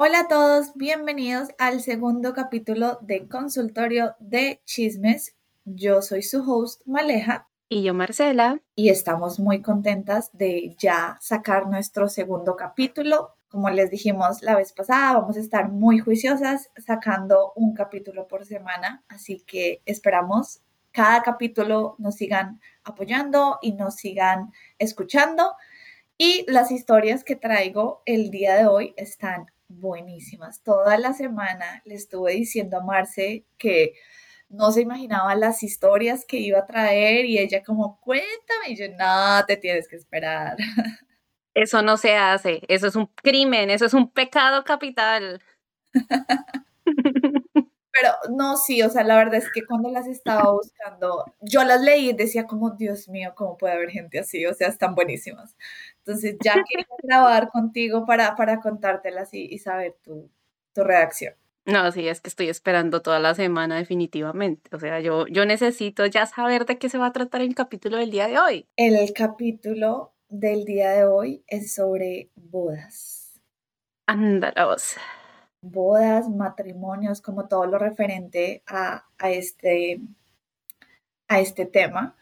Hola a todos, bienvenidos al segundo capítulo de Consultorio de Chismes. Yo soy su host, Maleja. Y yo, Marcela. Y estamos muy contentas de ya sacar nuestro segundo capítulo. Como les dijimos la vez pasada, vamos a estar muy juiciosas sacando un capítulo por semana. Así que esperamos cada capítulo nos sigan apoyando y nos sigan escuchando. Y las historias que traigo el día de hoy están buenísimas. Toda la semana le estuve diciendo a Marce que no se imaginaba las historias que iba a traer y ella como, cuéntame, y yo, no, te tienes que esperar. Eso no se hace, eso es un crimen, eso es un pecado capital. Pero no, sí, o sea, la verdad es que cuando las estaba buscando, yo las leí y decía como, Dios mío, ¿cómo puede haber gente así? O sea, están buenísimas. Entonces ya quería grabar contigo para, para contártelas y, y saber tu, tu reacción. No, sí, es que estoy esperando toda la semana definitivamente. O sea, yo, yo necesito ya saber de qué se va a tratar el capítulo del día de hoy. El capítulo del día de hoy es sobre bodas. Ándalos bodas, matrimonios, como todo lo referente a, este, a este tema.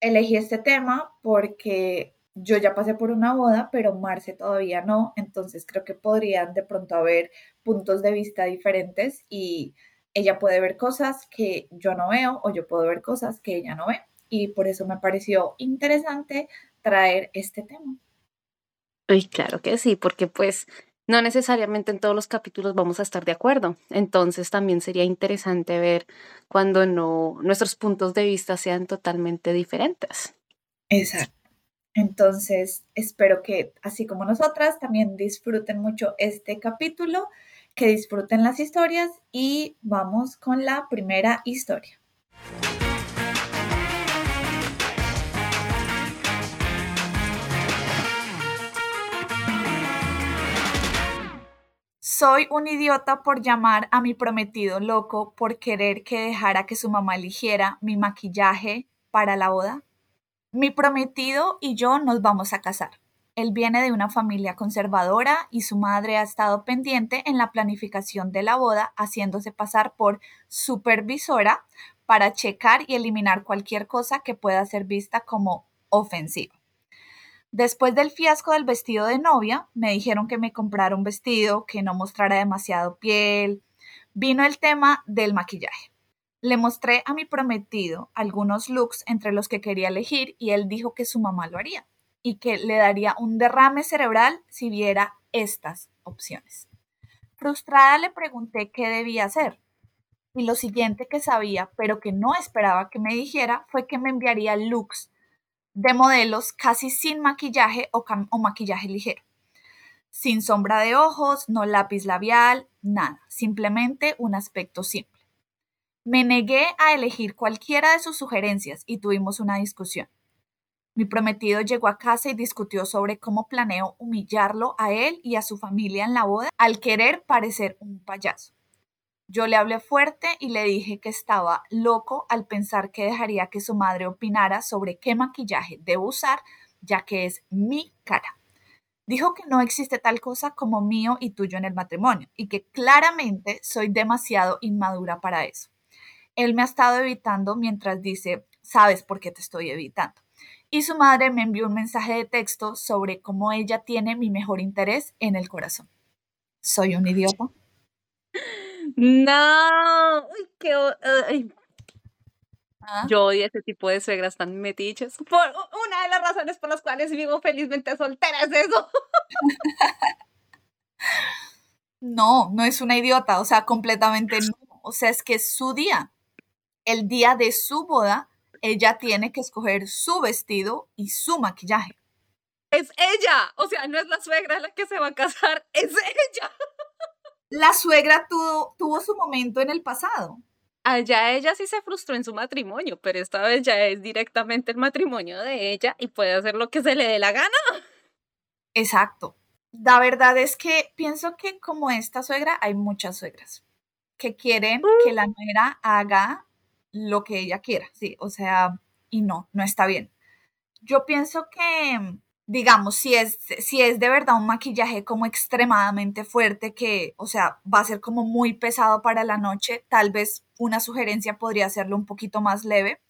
Elegí este tema porque yo ya pasé por una boda, pero Marce todavía no, entonces creo que podrían de pronto haber puntos de vista diferentes y ella puede ver cosas que yo no veo o yo puedo ver cosas que ella no ve. Y por eso me pareció interesante traer este tema. Uy, claro que sí, porque pues no necesariamente en todos los capítulos vamos a estar de acuerdo. Entonces también sería interesante ver cuando no nuestros puntos de vista sean totalmente diferentes. Exacto. Entonces, espero que así como nosotras también disfruten mucho este capítulo, que disfruten las historias y vamos con la primera historia. Soy un idiota por llamar a mi prometido loco por querer que dejara que su mamá eligiera mi maquillaje para la boda. Mi prometido y yo nos vamos a casar. Él viene de una familia conservadora y su madre ha estado pendiente en la planificación de la boda, haciéndose pasar por supervisora para checar y eliminar cualquier cosa que pueda ser vista como ofensiva. Después del fiasco del vestido de novia, me dijeron que me comprara un vestido que no mostrara demasiado piel. Vino el tema del maquillaje. Le mostré a mi prometido algunos looks entre los que quería elegir y él dijo que su mamá lo haría y que le daría un derrame cerebral si viera estas opciones. Frustrada le pregunté qué debía hacer y lo siguiente que sabía, pero que no esperaba que me dijera, fue que me enviaría looks de modelos casi sin maquillaje o, maquillaje ligero. Sin sombra de ojos, no lápiz labial, nada, simplemente un aspecto simple. Me negué a elegir cualquiera de sus sugerencias y tuvimos una discusión. Mi prometido llegó a casa y discutió sobre cómo planeo humillarlo a él y a su familia en la boda al querer parecer un payaso. Yo le hablé fuerte y le dije que estaba loco al pensar que dejaría que su madre opinara sobre qué maquillaje debo usar, ya que es mi cara. Dijo que no existe tal cosa como mío y tuyo en el matrimonio y que claramente soy demasiado inmadura para eso. Él me ha estado evitando mientras dice, sabes por qué te estoy evitando. Y su madre me envió un mensaje de texto sobre cómo ella tiene mi mejor interés en el corazón. ¿Soy un idiota? No, qué. ¿Ah? Yo odio ese tipo de suegras tan metiches. Por una de las razones por las cuales vivo felizmente soltera es eso. No, no es una idiota, o sea, completamente no. O sea, es que es su día. El día de su boda, ella tiene que escoger su vestido y su maquillaje. Es ella, o sea, no es la suegra la que se va a casar, es ella la suegra tuvo, tuvo su momento en el pasado. Allá ella sí se frustró en su matrimonio, pero esta vez ya es directamente el matrimonio de ella y puede hacer lo que se le dé la gana. Exacto. La verdad es que pienso que como esta suegra hay muchas suegras que quieren que la nuera haga lo que ella quiera, sí, o sea, y no, no está bien. Yo pienso que digamos, si es, si es de verdad un maquillaje como extremadamente fuerte que, o sea, va a ser como muy pesado para la noche, tal vez una sugerencia podría hacerlo un poquito más leve,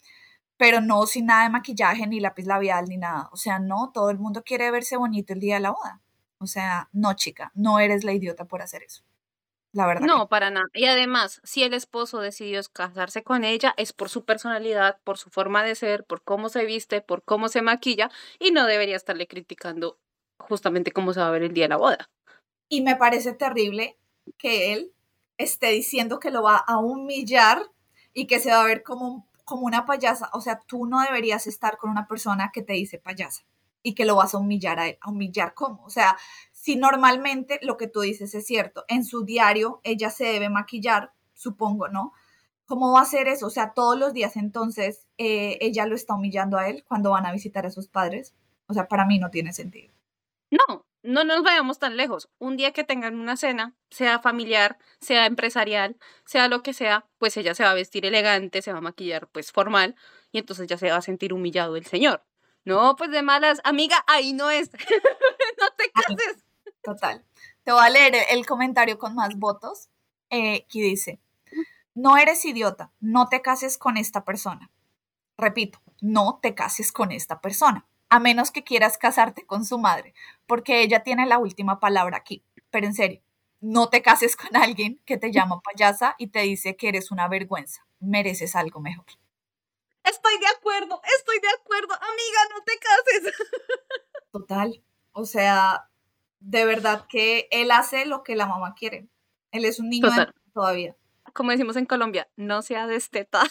pero no sin nada de maquillaje, ni lápiz labial, ni nada. O sea, no, todo el mundo quiere verse bonito el día de la boda. O sea, no, chica, no eres la idiota por hacer eso. La verdad. No, para nada. Y además, si el esposo decidió casarse con ella, es por su personalidad, por su forma de ser, por cómo se viste, por cómo se maquilla, y no debería estarle criticando justamente cómo se va a ver el día de la boda. Y me parece terrible que él esté diciendo que lo va a humillar y que se va a ver como, como una payasa. O sea, tú no deberías estar con una persona que te dice payasa y que lo vas a humillar a él. ¿A humillar cómo? O sea, si normalmente lo que tú dices es cierto, en su diario ella se debe maquillar, supongo, ¿no? ¿Cómo va a ser eso? O sea, todos los días entonces eh, ella lo está humillando a él cuando van a visitar a sus padres. O sea, para mí no tiene sentido. No, no nos vayamos tan lejos. Un día que tengan una cena, sea familiar, sea empresarial, sea lo que sea, pues ella se va a vestir elegante, se va a maquillar pues formal y entonces ya se va a sentir humillado el señor. No, pues de malas, amiga, ahí no es. no te cases. Total. Te voy a leer el comentario con más votos. Eh, que dice, no eres idiota, no te cases con esta persona. Repito, no te cases con esta persona, a menos que quieras casarte con su madre, porque ella tiene la última palabra aquí. Pero en serio, no te cases con alguien que te llama payasa y te dice que eres una vergüenza. Mereces algo mejor. Estoy de acuerdo, estoy de acuerdo. Amiga, no te cases. Total. O sea, de verdad que él hace lo que la mamá quiere. Él es un niño todavía. Como decimos en Colombia, no sea destetado.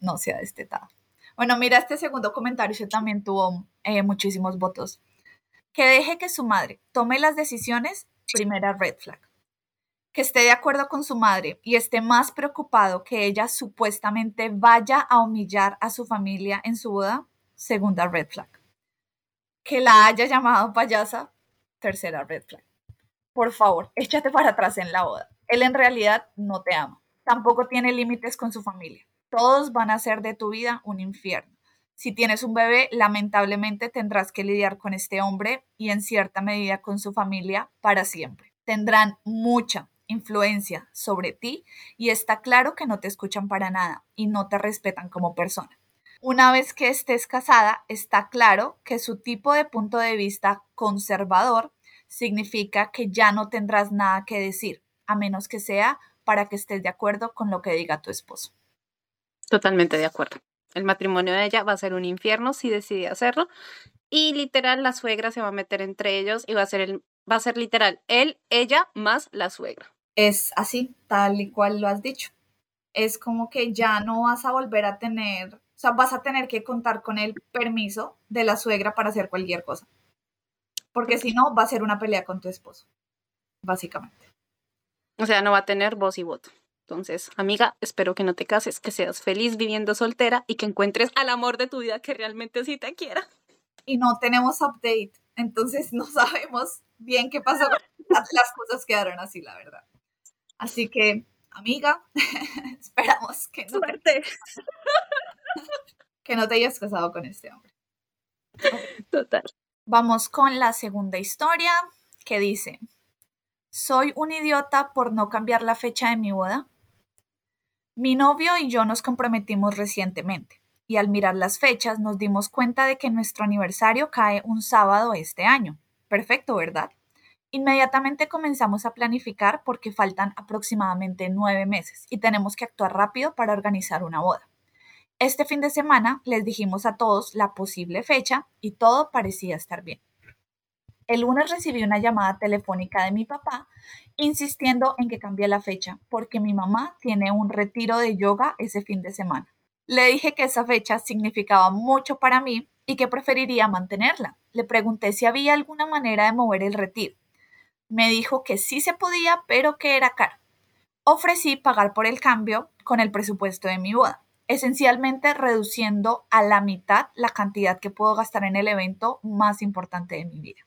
no sea destetado. Bueno, mira este segundo comentario, ese también tuvo eh, muchísimos votos. Que deje que su madre tome las decisiones, primera red flag. Que esté de acuerdo con su madre y esté más preocupado que ella supuestamente vaya a humillar a su familia en su boda, segunda red flag que la haya llamado payasa, tercera red flag. Por favor, échate para atrás en la boda. Él en realidad no te ama. Tampoco tiene límites con su familia. Todos van a hacer de tu vida un infierno. Si tienes un bebé, lamentablemente tendrás que lidiar con este hombre y en cierta medida con su familia para siempre. Tendrán mucha influencia sobre ti y está claro que no te escuchan para nada y no te respetan como persona. Una vez que estés casada, está claro que su tipo de punto de vista conservador significa que ya no tendrás nada que decir, a menos que sea para que estés de acuerdo con lo que diga tu esposo. Totalmente de acuerdo. El matrimonio de ella va a ser un infierno si decide hacerlo. Y literal, la suegra se va a meter entre ellos y va a ser el, va a ser literal, él, ella más la suegra. Es así, tal y cual lo has dicho. Es como que ya no vas a volver a tener o sea, vas a tener que contar con el permiso de la suegra para hacer cualquier cosa. Porque si no, va a ser una pelea con tu esposo, básicamente. O sea, no va a tener voz y voto. Entonces, amiga, espero que no te cases, que seas feliz viviendo soltera y que encuentres al amor de tu vida que realmente sí te quiera. Y no tenemos update, entonces no sabemos bien qué pasó. Las cosas quedaron así, la verdad. Así que, amiga, esperamos que no. Suerte que no te hayas casado con este hombre. Total. Vamos con la segunda historia que dice, soy un idiota por no cambiar la fecha de mi boda. Mi novio y yo nos comprometimos recientemente y al mirar las fechas nos dimos cuenta de que nuestro aniversario cae un sábado este año. Perfecto, ¿verdad? Inmediatamente comenzamos a planificar porque faltan aproximadamente nueve meses y tenemos que actuar rápido para organizar una boda. Este fin de semana les dijimos a todos la posible fecha y todo parecía estar bien. El lunes recibí una llamada telefónica de mi papá insistiendo en que cambie la fecha porque mi mamá tiene un retiro de yoga ese fin de semana. Le dije que esa fecha significaba mucho para mí y que preferiría mantenerla. Le pregunté si había alguna manera de mover el retiro. Me dijo que sí se podía, pero que era caro. Ofrecí pagar por el cambio con el presupuesto de mi boda esencialmente reduciendo a la mitad la cantidad que puedo gastar en el evento más importante de mi vida.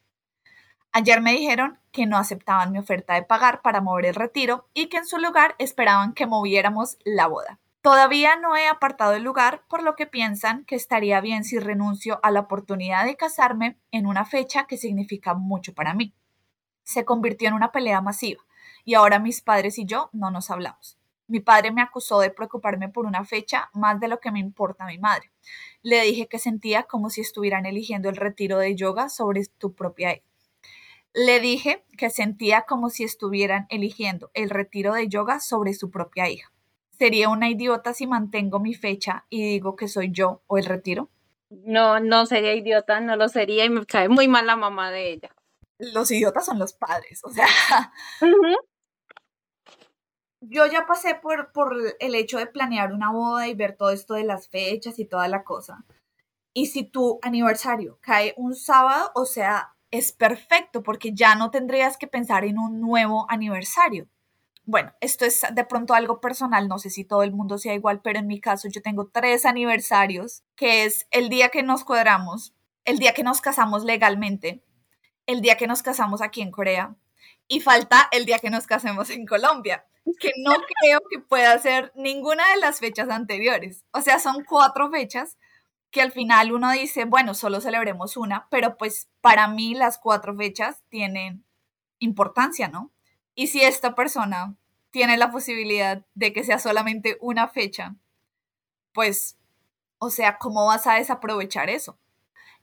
Ayer me dijeron que no aceptaban mi oferta de pagar para mover el retiro y que en su lugar esperaban que moviéramos la boda. Todavía no he apartado el lugar, por lo que piensan que estaría bien si renuncio a la oportunidad de casarme en una fecha que significa mucho para mí. Se convirtió en una pelea masiva y ahora mis padres y yo no nos hablamos. Mi padre me acusó de preocuparme por una fecha más de lo que me importa a mi madre. Le dije que sentía como si estuvieran eligiendo el retiro de yoga sobre tu propia hija. Le dije que sentía como si estuvieran eligiendo el retiro de yoga sobre su propia hija. ¿Sería una idiota si mantengo mi fecha y digo que soy yo o el retiro? No, no sería idiota, no lo sería y me cae muy mal la mamá de ella. Los idiotas son los padres, o sea, yo ya pasé por, por el hecho de planear una boda y ver todo esto de las fechas y toda la cosa. Y si tu aniversario cae un sábado, o sea, es perfecto porque ya no tendrías que pensar en un nuevo aniversario. Bueno, esto es de pronto algo personal, no sé si todo el mundo sea igual, pero en mi caso yo tengo tres aniversarios, que es el día que nos cuadramos, el día que nos casamos legalmente, el día que nos casamos aquí en Corea y falta el día que nos casemos en Colombia que no creo que pueda ser ninguna de las fechas anteriores. O sea, son cuatro fechas que al final uno dice, bueno, solo celebremos una, pero pues para mí las cuatro fechas tienen importancia, ¿no? Y si esta persona tiene la posibilidad de que sea solamente una fecha, pues, o sea, ¿cómo vas a desaprovechar eso?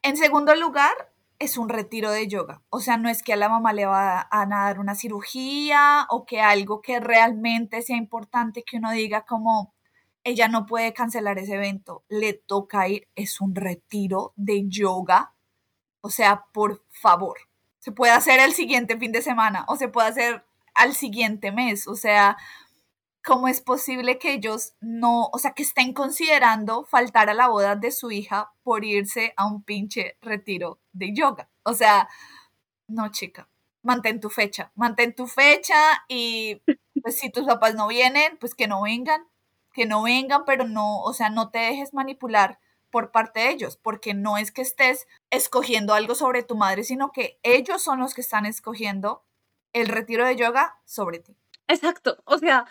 En segundo lugar, es un retiro de yoga. O sea, no es que a la mamá le va a, dar una cirugía o que algo que realmente sea importante que uno diga como ella no puede cancelar ese evento, le toca ir, es un retiro de yoga. O sea, por favor, se puede hacer el siguiente fin de semana o se puede hacer al siguiente mes. O sea, ¿cómo es posible que ellos no, o sea, que estén considerando faltar a la boda de su hija por irse a un pinche retiro de yoga? O sea, no, chica, mantén tu fecha, mantén tu fecha y pues si tus papás no vienen, pues que no vengan, que no vengan, pero no, o sea, no te dejes manipular por parte de ellos, porque no es que estés escogiendo algo sobre tu madre, sino que ellos son los que están escogiendo el retiro de yoga sobre ti. Exacto, o sea,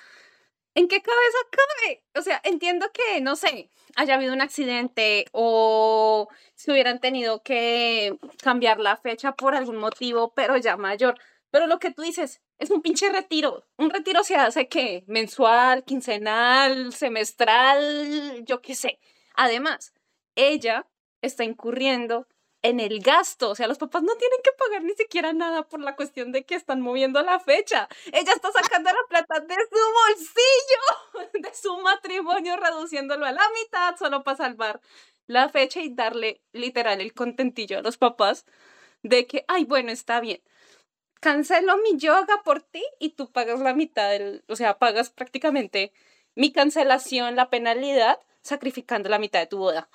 ¿En qué cabeza cabe? O sea, entiendo que, no sé, haya habido un accidente o si hubieran tenido que cambiar la fecha por algún motivo, pero ya mayor. Pero lo que tú dices es un pinche retiro. Un retiro se hace que mensual, quincenal, semestral, yo qué sé. Además, ella está incurriendo en el gasto. O sea, los papás no tienen que pagar ni siquiera nada por la cuestión de que están moviendo la fecha. Ella está sacando la plata de su bolsillo, de su matrimonio, reduciéndolo a la mitad solo para salvar la fecha y darle literal el contentillo a los papás de que, ay, bueno, está bien. Cancelo mi yoga por ti y tú pagas la mitad del, o sea, pagas prácticamente mi cancelación, la penalidad, sacrificando la mitad de tu boda.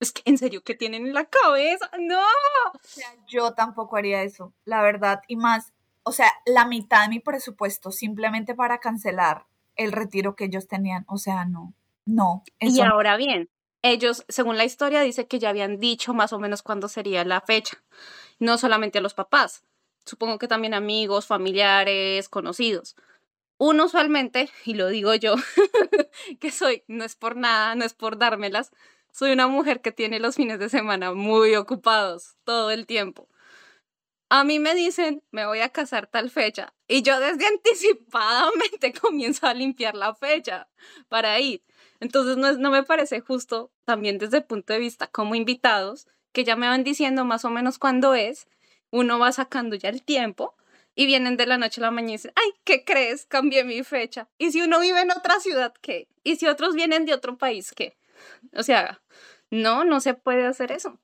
Es que, ¿en serio qué tienen en la cabeza? ¡No! O sea, yo tampoco haría eso, la verdad. Y más, o sea, la mitad de mi presupuesto simplemente para cancelar el retiro que ellos tenían. O sea, no, no. Y ahora bien, ellos, según la historia, dice que ya habían dicho más o menos cuándo sería la fecha. No solamente a los papás, supongo que también amigos, familiares, conocidos. Uno usualmente, y lo digo yo, que soy, no es por nada, no es por dármelas, soy una mujer que tiene los fines de semana muy ocupados todo el tiempo. A mí me dicen, me voy a casar tal fecha, y yo desde anticipadamente comienzo a limpiar la fecha para ir. Entonces no, no me parece justo también desde el punto de vista como invitados, que ya me van diciendo más o menos cuándo es, uno va sacando ya el tiempo y vienen de la noche a la mañana y dicen, ay, ¿qué crees? Cambié mi fecha. ¿Y si uno vive en otra ciudad, qué? ¿Y si otros vienen de otro país, qué? O sea, no, no se puede hacer eso.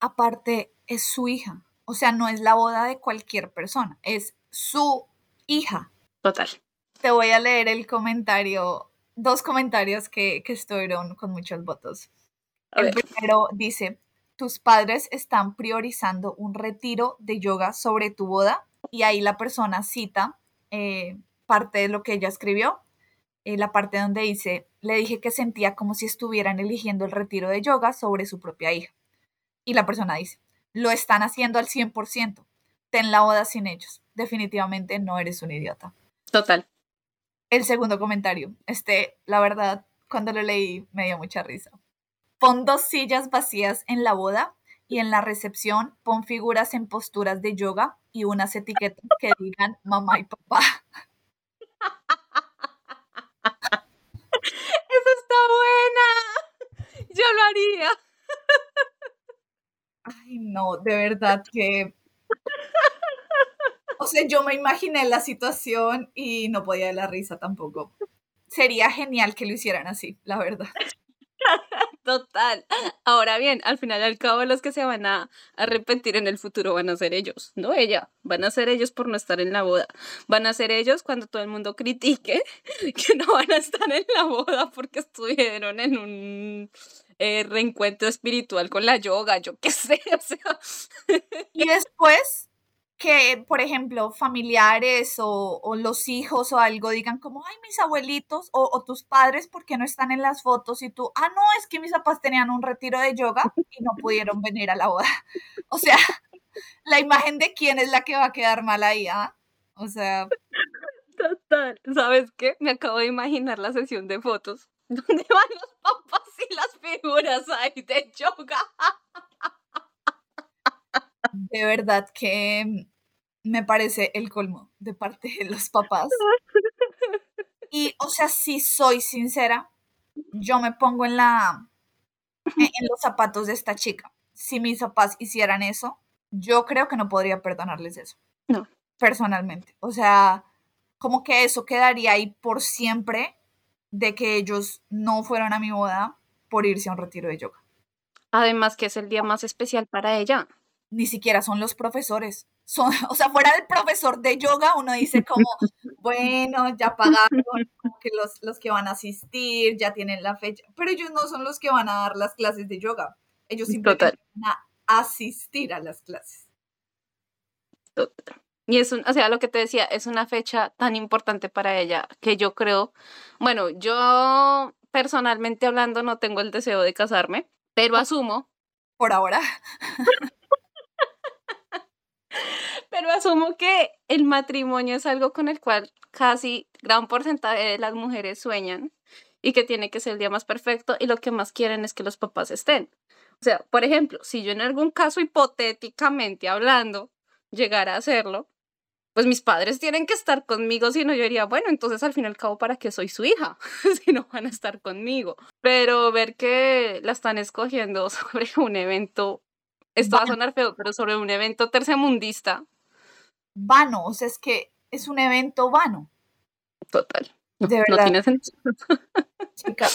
Aparte, es su hija. O sea, no es la boda de cualquier persona, es su hija. Total. Te voy a leer el comentario, dos comentarios que, que estuvieron con muchos votos. el primero dice, tus padres están priorizando un retiro de yoga sobre tu boda y ahí la persona cita eh, parte de lo que ella escribió eh, la parte donde dice, le dije que sentía como si estuvieran eligiendo el retiro de yoga sobre su propia hija. Y la persona dice, lo están haciendo al 100%, ten la boda sin ellos, definitivamente no eres un idiota. Total. El segundo comentario, este, la verdad, cuando lo leí me dio mucha risa. Pon dos sillas vacías en la boda y en la recepción pon figuras en posturas de yoga y unas etiquetas que digan mamá y papá. Eso buena. Yo lo haría. Ay, no, de verdad que... O sea, yo me imaginé la situación y no podía de la risa tampoco. Sería genial que lo hicieran así, la verdad. Total. Ahora bien, al final y al cabo los que se van a arrepentir en el futuro van a ser ellos, no ella. Van a ser ellos por no estar en la boda. Van a ser ellos cuando todo el mundo critique que no van a estar en la boda porque estuvieron en un eh, reencuentro espiritual con la yoga, yo qué sé. Y después que, por ejemplo, familiares o, los hijos o algo digan como, ay, mis abuelitos o, tus padres, ¿por qué no están en las fotos? Y tú, ah, no, es que mis papás tenían un retiro de yoga y no pudieron venir a la boda. O sea, la imagen de quién es la que va a quedar mal ahí, ¿ah? O sea... Total, ¿sabes qué? Me acabo de imaginar la sesión de fotos donde van los papás y las figuras ahí de yoga de verdad que me parece el colmo de parte de los papás. Y, o sea, si soy sincera, yo me pongo en la en los zapatos de esta chica. Si mis papás hicieran eso, yo creo que no podría perdonarles eso. No. Personalmente. O sea, como que eso quedaría ahí por siempre de que ellos no fueron a mi boda por irse a un retiro de yoga. Además que es el día más especial para ella ni siquiera son los profesores. Son, o sea, fuera del profesor de yoga, uno dice como, bueno, ya pagaron, que los, los que van a asistir ya tienen la fecha, pero ellos no son los que van a dar las clases de yoga. Ellos simplemente van a asistir a las clases. Total. Y es un, o sea, lo que te decía, es una fecha tan importante para ella que yo creo, bueno, yo personalmente hablando no tengo el deseo de casarme, pero asumo. Por ahora. Pero asumo que el matrimonio es algo con el cual casi gran porcentaje de las mujeres sueñan y que tiene que ser el día más perfecto y lo que más quieren es que los papás estén. O sea, por ejemplo, si yo en algún caso hipotéticamente hablando llegara a hacerlo, pues mis padres tienen que estar conmigo, si no yo diría, bueno, entonces al fin y al cabo, ¿para qué soy su hija? si no van a estar conmigo. Pero ver que la están escogiendo sobre un evento esto va a sonar feo, pero sobre un evento tercermundista. Vano, o sea, es que es un evento vano. Total. de verdad. No tiene sentido. Chica,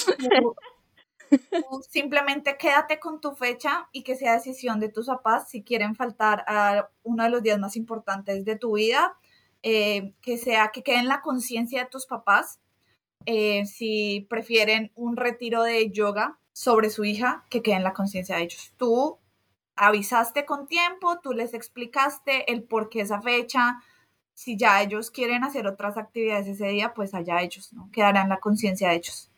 simplemente quédate con tu fecha y que sea decisión de tus papás si quieren faltar a uno de los días más importantes de tu vida, eh, que sea que quede en la conciencia de tus papás. Eh, si prefieren un retiro de yoga sobre su hija, que quede en la conciencia de ellos. Tú avisaste con tiempo, tú les explicaste el por qué esa fecha. Si ya ellos quieren hacer otras actividades ese día, pues allá ellos, ¿no? Quedarán la conciencia de ellos.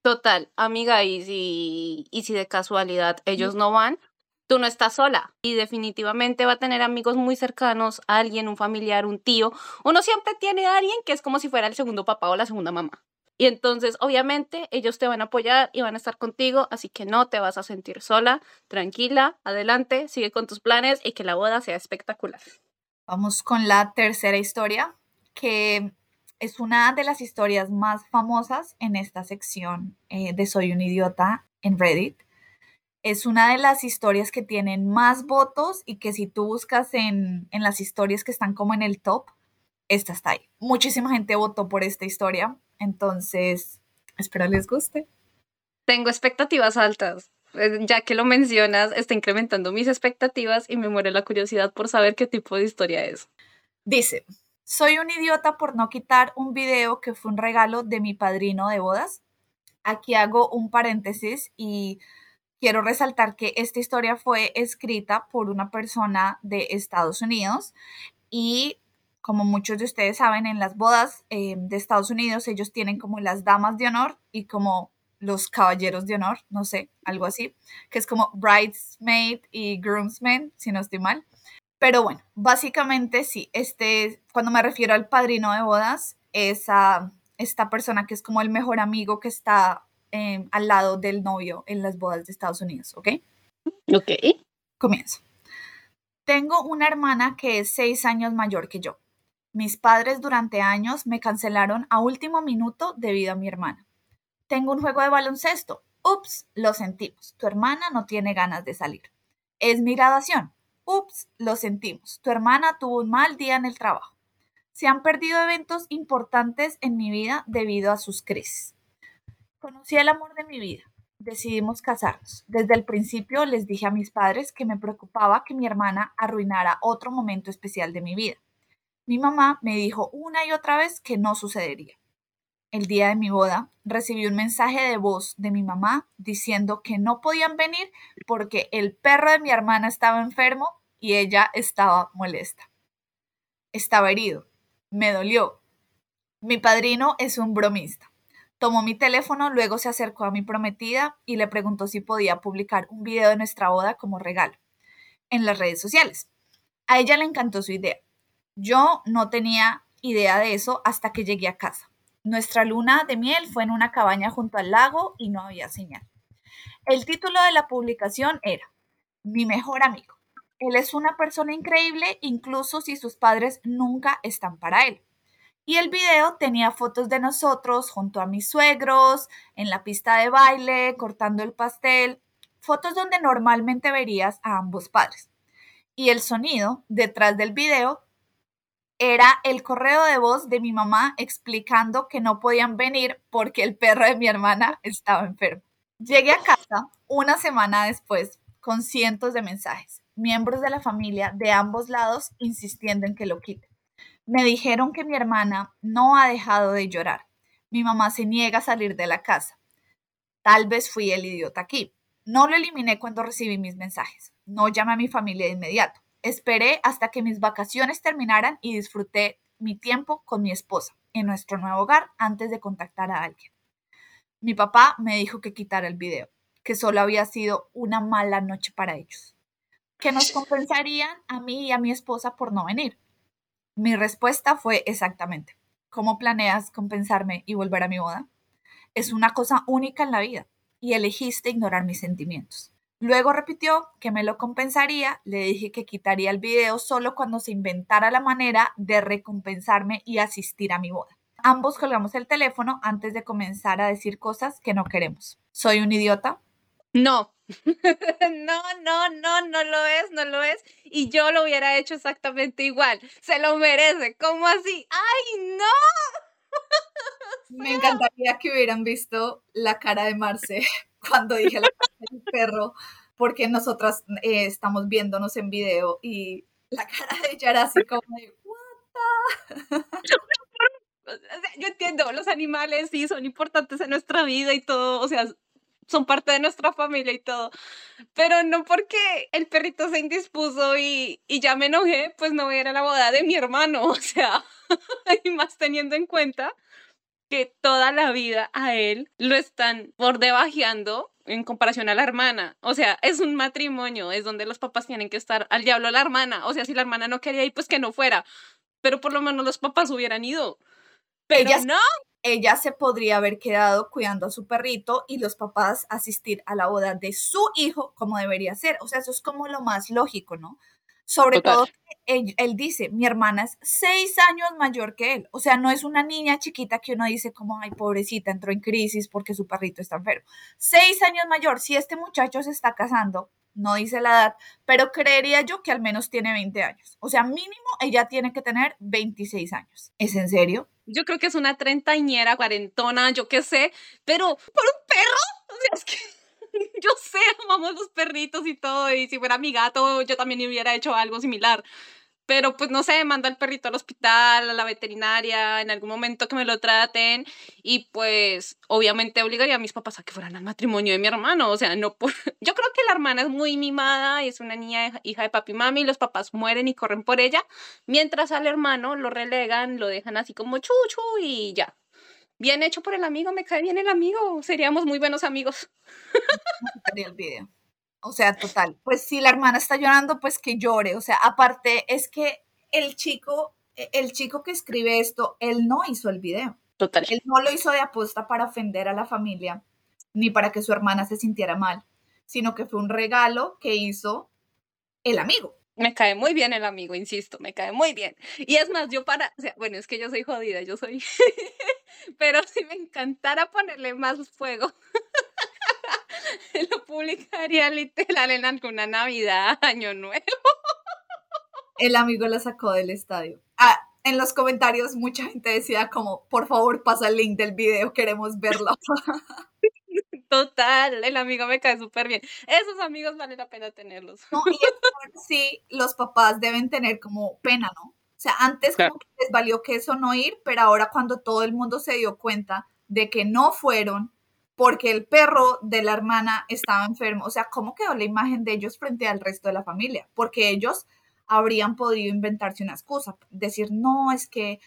Total, amiga, y si, y si de casualidad ellos no van, tú no estás sola y definitivamente va a tener amigos muy cercanos, alguien, un familiar, un tío. Uno siempre tiene a alguien que es como si fuera el segundo papá o la segunda mamá. Y entonces, obviamente, ellos te van a apoyar y van a estar contigo, así que no te vas a sentir sola, tranquila, adelante, sigue con tus planes y que la boda sea espectacular. Vamos con la tercera historia, que es una de las historias más famosas en esta sección eh, de Soy un idiota en Reddit. Es una de las historias que tienen más votos y que si tú buscas en, en las historias que están como en el top, esta está ahí. Muchísima gente votó por esta historia entonces, espero les guste. Tengo expectativas altas. Eh, ya que lo mencionas, está incrementando mis expectativas y me muere la curiosidad por saber qué tipo de historia es. Dice, soy un idiota por no quitar un video que fue un regalo de mi padrino de bodas. Aquí hago un paréntesis y quiero resaltar que esta historia fue escrita por una persona de Estados Unidos y como muchos de ustedes saben, en las bodas eh, de Estados Unidos ellos tienen como las damas de honor y como los caballeros de honor, no sé, algo así, que es como bridesmaid y groomsman, si no estoy mal. Pero bueno, básicamente sí, este, cuando me refiero al padrino de bodas, es a esta persona que es como el mejor amigo que está em, al lado del novio en las bodas de Estados Unidos, ¿ok? Ok. Comienzo. Tengo una hermana que es seis años mayor que yo. Mis padres durante años me cancelaron a último minuto debido a mi hermana. Tengo un juego de baloncesto. Ups, lo sentimos. Tu hermana no tiene ganas de salir. Es mi graduación. Ups, lo sentimos. Tu hermana tuvo un mal día en el trabajo. Se han perdido eventos importantes en mi vida debido a sus crisis. Conocí el amor de mi vida. Decidimos casarnos. Desde el principio les dije a mis padres que me preocupaba que mi hermana arruinara otro momento especial de mi vida. Mi mamá me dijo una y otra vez que no sucedería. El día de mi boda recibí un mensaje de voz de mi mamá diciendo que no podían venir porque el perro de mi hermana estaba enfermo y ella estaba molesta. Estaba herido. Me dolió. Mi padrino es un bromista. Tomó mi teléfono, luego se acercó a mi prometida y le preguntó si podía publicar un video de nuestra boda como regalo en las redes sociales. A ella le encantó su idea. Yo no tenía idea de eso hasta que llegué a casa. Nuestra luna de miel fue en una cabaña junto al lago y no había señal. El título de la publicación era Mi mejor amigo. Él es una persona increíble incluso si sus padres nunca están para él. Y el video tenía fotos de nosotros junto a mis suegros, en la pista de baile, cortando el pastel, fotos donde normalmente verías a ambos padres. Y el sonido detrás del video era el correo de voz de mi mamá explicando que no podían venir porque el perro de mi hermana estaba enfermo. Llegué a casa una semana después con cientos de mensajes, miembros de la familia de ambos lados insistiendo en que lo quite. Me dijeron que mi hermana no ha dejado de llorar. Mi mamá se niega a salir de la casa. Tal vez fui el idiota aquí. No lo eliminé cuando recibí mis mensajes. No llamé a mi familia de inmediato. Esperé hasta que mis vacaciones terminaran y disfruté mi tiempo con mi esposa en nuestro nuevo hogar antes de contactar a alguien. Mi papá me dijo que quitara el video, que solo había sido una mala noche para ellos, que nos compensarían a mí y a mi esposa por no venir. Mi respuesta fue exactamente, ¿cómo planeas compensarme y volver a mi boda? Es una cosa única en la vida y elegiste ignorar mis sentimientos. Luego repitió que me lo compensaría, le dije que quitaría el video solo cuando se inventara la manera de recompensarme y asistir a mi boda. Ambos colgamos el teléfono antes de comenzar a decir cosas que no queremos. ¿Soy un idiota? No, no, no, no, no lo es, no lo es. Y yo lo hubiera hecho exactamente igual. Se lo merece. ¿Cómo así? ¡Ay, no! Me encantaría que hubieran visto la cara de Marce cuando dije la cara del perro, porque nosotras eh, estamos viéndonos en video y la cara de ella era así como de, ¿what Yo entiendo, los animales sí son importantes en nuestra vida y todo, o sea, son parte de nuestra familia y todo. Pero no porque el perrito se indispuso y, y ya me enojé, pues no voy a ir a la boda de mi hermano. O sea, y más teniendo en cuenta que toda la vida a él lo están por debajeando en comparación a la hermana. O sea, es un matrimonio, es donde los papás tienen que estar al diablo a la hermana. O sea, si la hermana no quería ir, pues que no fuera. Pero por lo menos los papás hubieran ido. Pero no ella se podría haber quedado cuidando a su perrito y los papás asistir a la boda de su hijo como debería ser. O sea, eso es como lo más lógico, ¿no? Sobre todo, él, él, dice, mi hermana es seis años mayor que él. O sea, no es una niña chiquita que uno dice como, ay, pobrecita, entró en crisis porque su perrito está enfermo. Seis años mayor. Si este muchacho se está casando, no dice la edad, pero creería yo que al menos tiene 20 años. O sea, mínimo ella tiene que tener 26 años. ¿Es en serio? Yo creo que es una treintañera, cuarentona, yo qué sé, pero por un perro. O sea, es que yo sé, amamos los perritos y todo, y si fuera mi gato, yo también hubiera hecho algo similar pero pues no sé, manda al perrito al hospital, a la veterinaria, en algún momento que me lo traten y pues obviamente obligaría a mis papás a que fueran al matrimonio de mi hermano, o sea, no por... Yo creo que la hermana es muy mimada y es una niña hija de papi y mami los papás mueren y corren por ella, mientras al hermano lo relegan, lo dejan así como chuchu y ya. Bien hecho por el amigo, me cae bien el amigo, seríamos muy buenos amigos. el video. O sea, total. Pues si la hermana está llorando, pues que llore. O sea, aparte es que el chico, e, el chico que escribe esto, él no hizo el video. Total. Él no lo hizo de apuesta para ofender a la familia. ni para que su hermana se sintiera mal, sino que fue un regalo que hizo el amigo. Me cae muy bien el amigo, insisto, me cae muy bien. Y es más, yo para, o sea, bueno, es que yo soy jodida, yo soy, pero si me encantara ponerle más fuego, lo publicaría literal en alguna Navidad, Año Nuevo. El amigo la sacó del estadio. Ah, en los comentarios mucha gente decía como, por favor, pasa el link del video, queremos verlo. Total, el amigo me cae súper bien. Esos amigos vale la pena tenerlos. No, y sí, los papás deben tener como pena, ¿no? O sea, antes como que les valió que eso no ir, pero ahora cuando todo el mundo se dio cuenta de que no fueron porque el perro de la hermana estaba enfermo, o sea, ¿cómo quedó la imagen de ellos frente al resto de la familia? Porque ellos habrían podido inventarse una excusa, decir, no, es que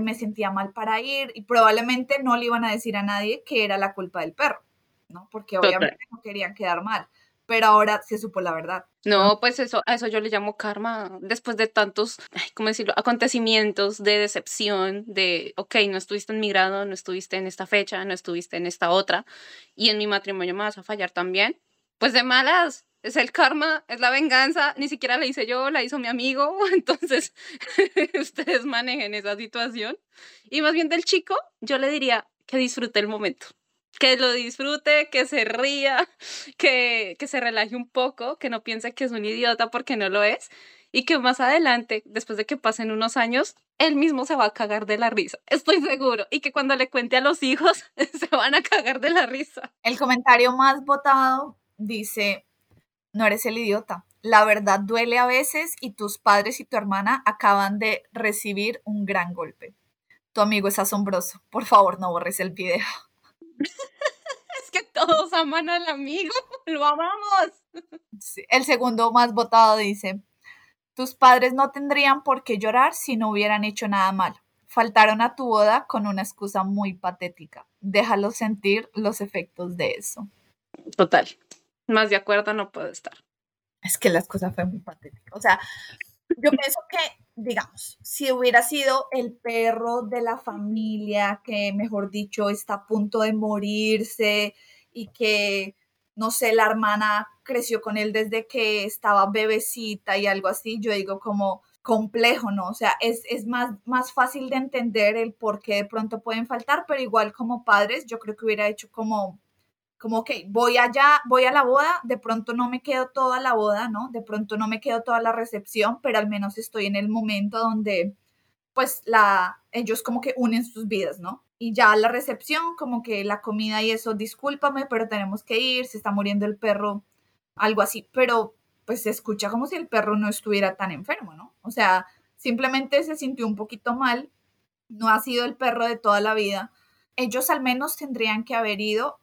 me sentía mal para ir y probablemente no le iban a decir a nadie que era la culpa del perro. ¿No? Porque obviamente no querían quedar mal, pero ahora se supo la verdad. No, pues eso, a eso yo le llamo karma, después de tantos, ¿cómo decirlo?, acontecimientos de decepción, de, ok, no estuviste en mi grado, no estuviste en esta fecha, no estuviste en esta otra, y en mi matrimonio me vas a fallar también, pues de malas, es el karma, es la venganza, ni siquiera la hice yo, la hizo mi amigo, entonces ustedes manejen esa situación. Y más bien del chico, yo le diría que disfrute el momento que lo disfrute, que se ría, que, que se relaje un poco, que no piense que es un idiota porque no lo es y que más adelante, después de que pasen unos años, él mismo se va a cagar de la risa, estoy seguro, y que cuando le cuente a los hijos se van a cagar de la risa. El comentario más votado dice, no eres el idiota, la verdad duele a veces y tus padres y tu hermana acaban de recibir un gran golpe. Tu amigo es asombroso, por favor no borres el video. Es que todos aman al amigo, lo amamos. el segundo más votado dice, tus padres no tendrían por qué llorar si no hubieran hecho nada mal. Faltaron a tu boda con una excusa muy patética. Déjalos sentir los efectos de eso. Total. Más de acuerdo no puedo estar. Es que la excusa fue muy patética. O sea, yo pienso que, digamos, si hubiera sido el perro de la familia que, mejor dicho, está a punto de morirse y que, no sé, la hermana creció con él desde que estaba bebecita y algo así, yo digo como complejo, ¿no? O sea, es, es más, más fácil de entender el por qué de pronto pueden faltar, pero igual como padres, yo creo que hubiera hecho como como, ok, voy allá, voy a la boda, de pronto no me quedo toda la boda, ¿no? De pronto no me quedo toda la recepción, pero al menos estoy en el momento donde, pues, la, ellos como que unen sus vidas, ¿no? Y ya la recepción, como que la comida y eso, discúlpame, pero tenemos que ir, se está muriendo el perro, algo así, pero pues se escucha como si el perro no estuviera tan enfermo, ¿no? O sea, simplemente se sintió un poquito mal, no ha sido el perro de toda la vida. Ellos al menos tendrían que haber ido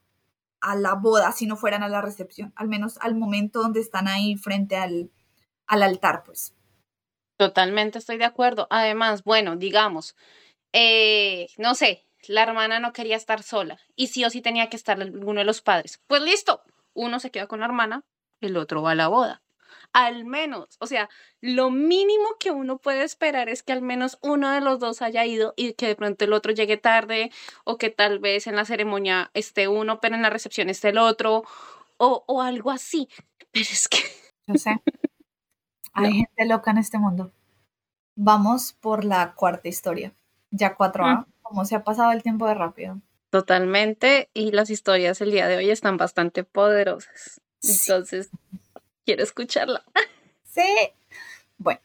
a la boda si no fueran a la recepción, al menos al momento donde están ahí frente al, al altar, pues. Totalmente estoy de acuerdo. Además, bueno, digamos, eh, no sé, la hermana no quería estar sola y sí o sí tenía que estar alguno de los padres. Pues listo, uno se queda con la hermana, el otro va a la boda al menos, o sea, lo mínimo que uno puede esperar es que al menos uno de los dos haya ido y que de pronto el otro llegue tarde o que tal vez en la ceremonia esté uno, pero en la recepción esté el otro o, o algo así. Pero es que... Yo sé. Hay gente loca en este mundo. Vamos por la cuarta historia. Ya cuatro a ¿Cómo se ha pasado el tiempo de rápido? Totalmente. Y las historias el día de hoy están bastante poderosas. Entonces, Quiero escucharla. Sí. Bueno,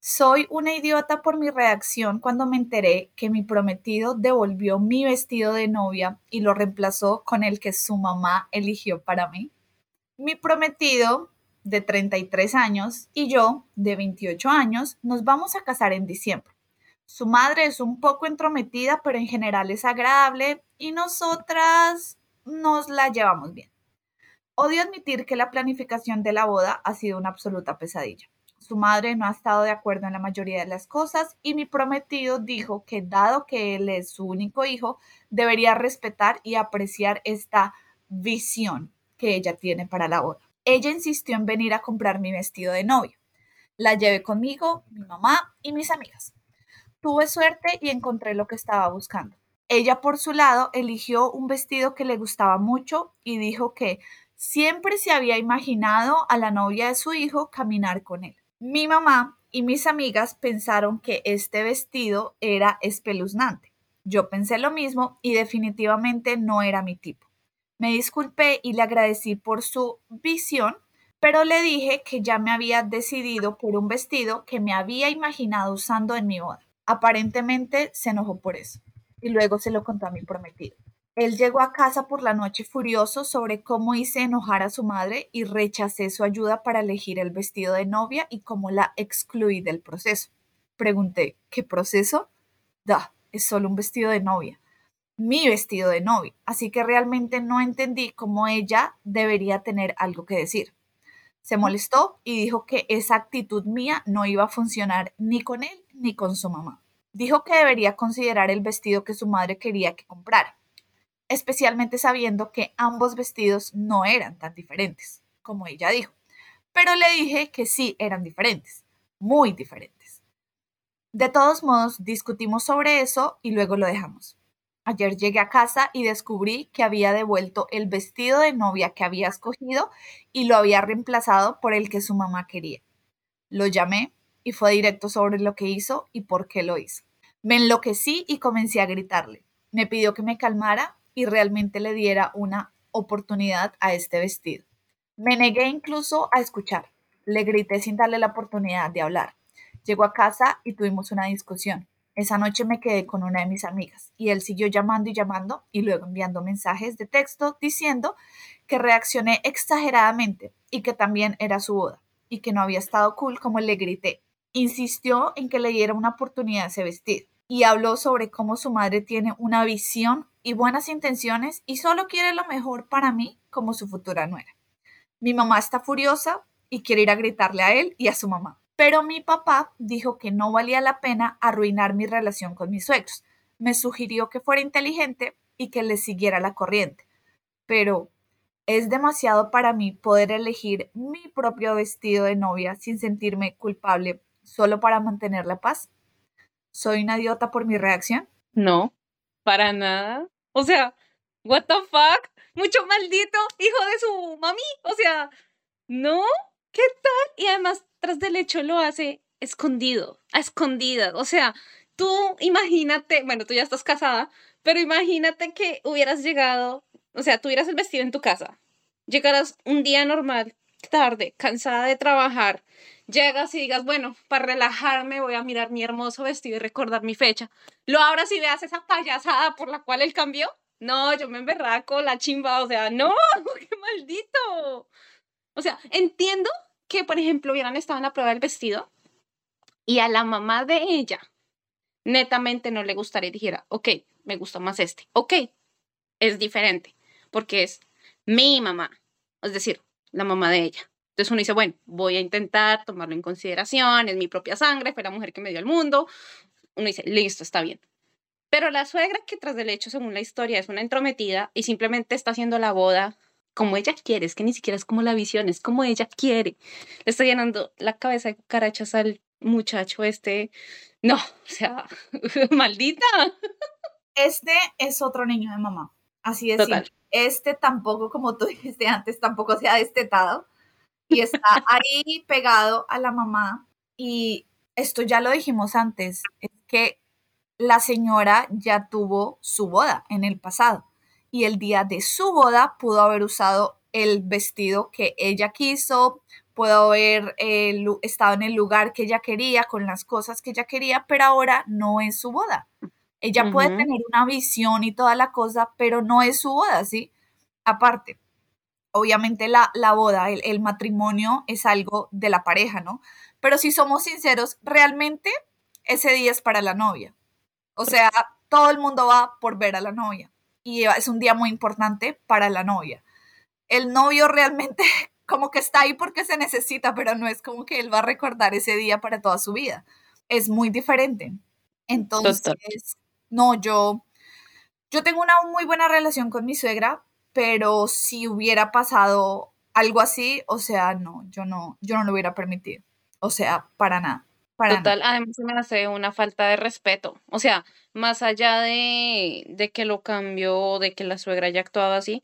soy una idiota por mi reacción cuando me enteré que mi prometido devolvió mi vestido de novia y lo reemplazó con el que su mamá eligió para mí. Mi prometido, de 33 años, y yo, de 28 años, nos vamos a casar en diciembre. Su madre es un poco entrometida, pero en general es agradable y nosotras nos la llevamos bien. Odio admitir que la planificación de la boda ha sido una absoluta pesadilla. Su madre no ha estado de acuerdo en la mayoría de las cosas y mi prometido dijo que dado que él es su único hijo, debería respetar y apreciar esta visión que ella tiene para la boda. Ella insistió en venir a comprar mi vestido de novia. La llevé conmigo, mi mamá y mis amigas. Tuve suerte y encontré lo que estaba buscando. Ella por su lado eligió un vestido que le gustaba mucho y dijo que siempre se había imaginado a la novia de su hijo caminar con él. Mi mamá y mis amigas pensaron que este vestido era espeluznante. Yo pensé lo mismo y definitivamente no era mi tipo. Me disculpé y le agradecí por su visión, pero le dije que ya me había decidido por un vestido que me había imaginado usando en mi boda. Aparentemente se enojó por eso y luego se lo contó a mi prometido. Él llegó a casa por la noche furioso sobre cómo hice enojar a su madre y rechacé su ayuda para elegir el vestido de novia y cómo la excluí del proceso. Pregunté, ¿qué proceso? Da, es solo un vestido de novia. Mi vestido de novia. Así que realmente no entendí cómo ella debería tener algo que decir. Se molestó y dijo que esa actitud mía no iba a funcionar ni con él ni con su mamá. Dijo que debería considerar el vestido que su madre quería que comprara, especialmente sabiendo que ambos vestidos no eran tan diferentes, como ella dijo. Pero le dije que sí eran diferentes, muy diferentes. De todos modos, discutimos sobre eso y luego lo dejamos. Ayer llegué a casa y descubrí que había devuelto el vestido de novia que había escogido y lo había reemplazado por el que su mamá quería. Lo llamé y fue directo sobre lo que hizo y por qué lo hizo. Me enloquecí y comencé a gritarle. Me pidió que me calmara y realmente le diera una oportunidad a este vestido. Me negué incluso a escuchar. Le grité sin darle la oportunidad de hablar. Llegó a casa y tuvimos una discusión. Esa noche me quedé con una de mis amigas y él siguió llamando y llamando y luego enviando mensajes de texto diciendo que reaccioné exageradamente y que también era su boda y que no había estado cool como le grité insistió en que le diera una oportunidad a ese vestido y habló sobre cómo su madre tiene una visión y buenas intenciones y solo quiere lo mejor para mí como su futura nuera. Mi mamá está furiosa y quiere ir a gritarle a él y a su mamá. Pero mi papá dijo que no valía la pena arruinar mi relación con mis suegros. Me sugirió que fuera inteligente y que le siguiera la corriente. Pero es demasiado para mí poder elegir mi propio vestido de novia sin sentirme culpable solo para mantener la paz? ¿Soy una idiota por mi reacción? No, para nada. O sea, what the fuck? Mucho maldito hijo de su mami. O sea, no, ¿qué tal? Y además, tras del hecho lo hace escondido, a escondidas. O sea, tú imagínate, bueno, tú ya estás casada, pero imagínate que hubieras llegado, o sea, tuvieras el vestido en tu casa, llegaras un día normal, tarde, cansada de trabajar, llegas y digas, bueno, para relajarme voy a mirar mi hermoso vestido y recordar mi fecha. Lo abras y veas esa payasada por la cual él cambió. No, yo me emberraco, la chimba, o sea, no, qué maldito. O sea, entiendo que, por ejemplo, hubieran estado en la prueba del vestido y a la mamá de ella netamente no le gustaría y dijera, ok, me gusta más este, ok, es diferente, porque es mi mamá, es decir, la mamá de ella. Entonces uno dice, bueno, voy a intentar tomarlo en consideración, es mi propia sangre, fue la mujer que me dio el mundo. Uno dice, listo, está bien. Pero la suegra que tras del hecho, según la historia, es una entrometida y simplemente está haciendo la boda como ella quiere, es que ni siquiera es como la visión, es como ella quiere. Le está llenando la cabeza de cucarachas al muchacho este. No, o sea, maldita. Este es otro niño de mamá. Así es. Este tampoco, como tú dijiste antes, tampoco se ha destetado y está ahí pegado a la mamá. Y esto ya lo dijimos antes, es que la señora ya tuvo su boda en el pasado y el día de su boda pudo haber usado el vestido que ella quiso, pudo haber eh, estado en el lugar que ella quería, con las cosas que ella quería, pero ahora no es su boda. Ella puede tener una visión y toda la cosa, pero no es su boda, ¿sí? Aparte, obviamente la, la boda, el, el, matrimonio es algo de la pareja, ¿no? Pero si somos sinceros, realmente ese día es para la novia. O sea, todo el mundo va por ver a la novia y es un día muy importante para la novia. El novio realmente como que está ahí porque se necesita, pero no es como que él va a recordar ese día para toda su vida. Es muy diferente. Entonces, no, yo, yo tengo una muy buena relación con mi suegra, pero si hubiera pasado algo así, o sea, no, yo no, yo no lo hubiera permitido. O sea, para nada, Total, además me hace una falta de respeto. O sea, más allá de, de que lo cambió, de que la suegra ya actuaba así,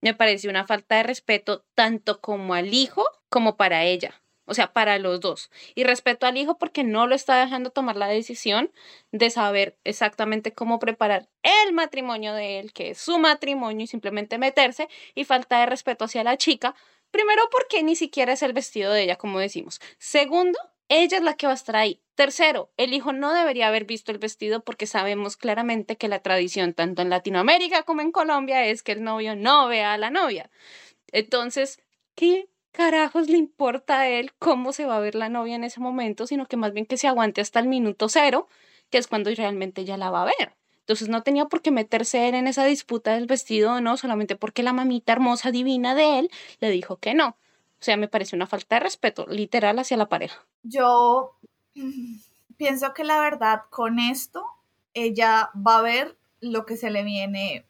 me parece una falta de respeto tanto como al hijo como para ella. O sea, para los dos. Y respeto al hijo porque no lo está dejando tomar la decisión de saber exactamente cómo preparar el matrimonio de él, que es su matrimonio, y simplemente meterse. Y falta de respeto hacia la chica. Primero porque ni siquiera es el vestido de ella, como decimos. Segundo, ella es la que va a estar ahí. Tercero, el hijo no debería haber visto el vestido porque sabemos claramente que la tradición tanto en Latinoamérica como en Colombia es que el novio no vea a la novia. Entonces, ¿qué carajos le importa a él cómo se va a ver la novia en ese momento? Sino que más bien que se aguante hasta el minuto cero, que es cuando realmente ya la va a ver. Entonces no tenía por qué meterse él en esa disputa del vestido, no, solamente porque la mamita hermosa divina de él le dijo que no. O sea, me parece una falta de respeto literal hacia la pareja. Yo pienso que la verdad con esto ella va a ver lo que se le viene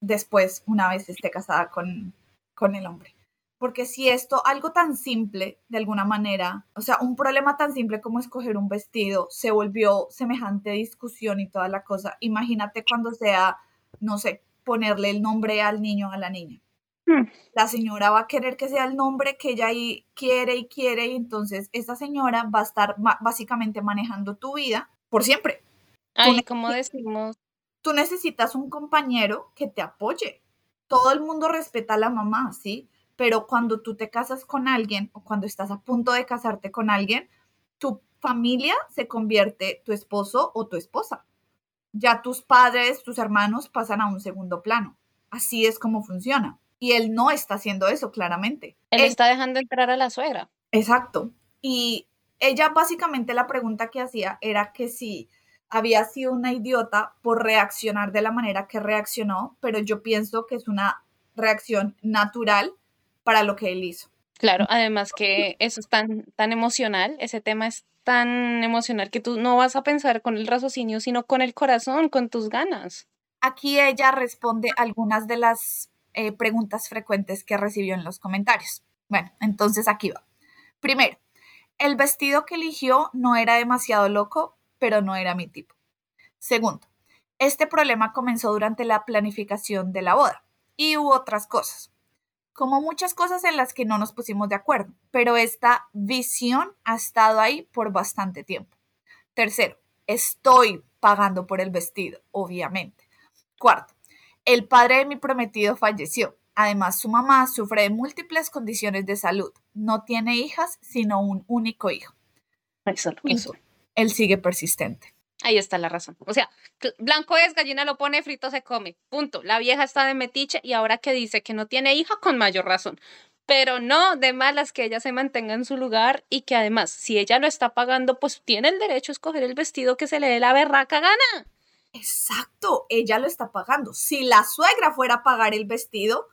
después una vez esté casada con, con el hombre. Porque si esto, algo tan simple, de alguna manera, o sea, un problema tan simple como escoger un vestido, se volvió semejante discusión y toda la cosa, imagínate cuando sea, no sé, ponerle el nombre al niño o a la niña. Hmm. La señora va a querer que sea el nombre que ella quiere y quiere y entonces esa señora va a estar básicamente manejando tu vida por siempre. Ay, como decimos. Tú necesitas un compañero que te apoye. Todo el mundo respeta a la mamá, ¿sí? Pero cuando tú te casas con alguien o cuando estás a punto de casarte con alguien, tu familia se convierte tu esposo o tu esposa. Ya tus padres, tus hermanos pasan a un segundo plano. Así es como funciona. Y él no está haciendo eso, claramente. Él, está dejando entrar a la suegra. Exacto. Y ella básicamente la pregunta que hacía era que si había sido una idiota por reaccionar de la manera que reaccionó, pero yo pienso que es una reacción natural para lo que él hizo. Claro, además que eso es tan, tan emocional, ese tema es tan emocional que tú no vas a pensar con el raciocinio, sino con el corazón, con tus ganas. Aquí ella responde algunas de las eh, preguntas frecuentes que recibió en los comentarios. Bueno, entonces aquí va. Primero, el vestido que eligió no era demasiado loco, pero no era mi tipo. Segundo, este problema comenzó durante la planificación de la boda y hubo otras cosas, como muchas cosas en las que no nos pusimos de acuerdo, pero esta visión ha estado ahí por bastante tiempo. Tercero, estoy pagando por el vestido, obviamente. Cuarto, el padre de mi prometido falleció. Además, su mamá sufre de múltiples condiciones de salud. No tiene hijas, sino un único hijo. Eso, Él sigue persistente. Ahí está la razón. O sea, blanco es, gallina lo pone, frito se come. Punto. La vieja está de metiche y ahora que dice que no tiene hija, con mayor razón. Pero no de malas que ella se mantenga en su lugar y que además, si ella lo está pagando, pues tiene el derecho a escoger el vestido que se le dé la berraca gana. Exacto, ella lo está pagando. Si la suegra fuera a pagar el vestido,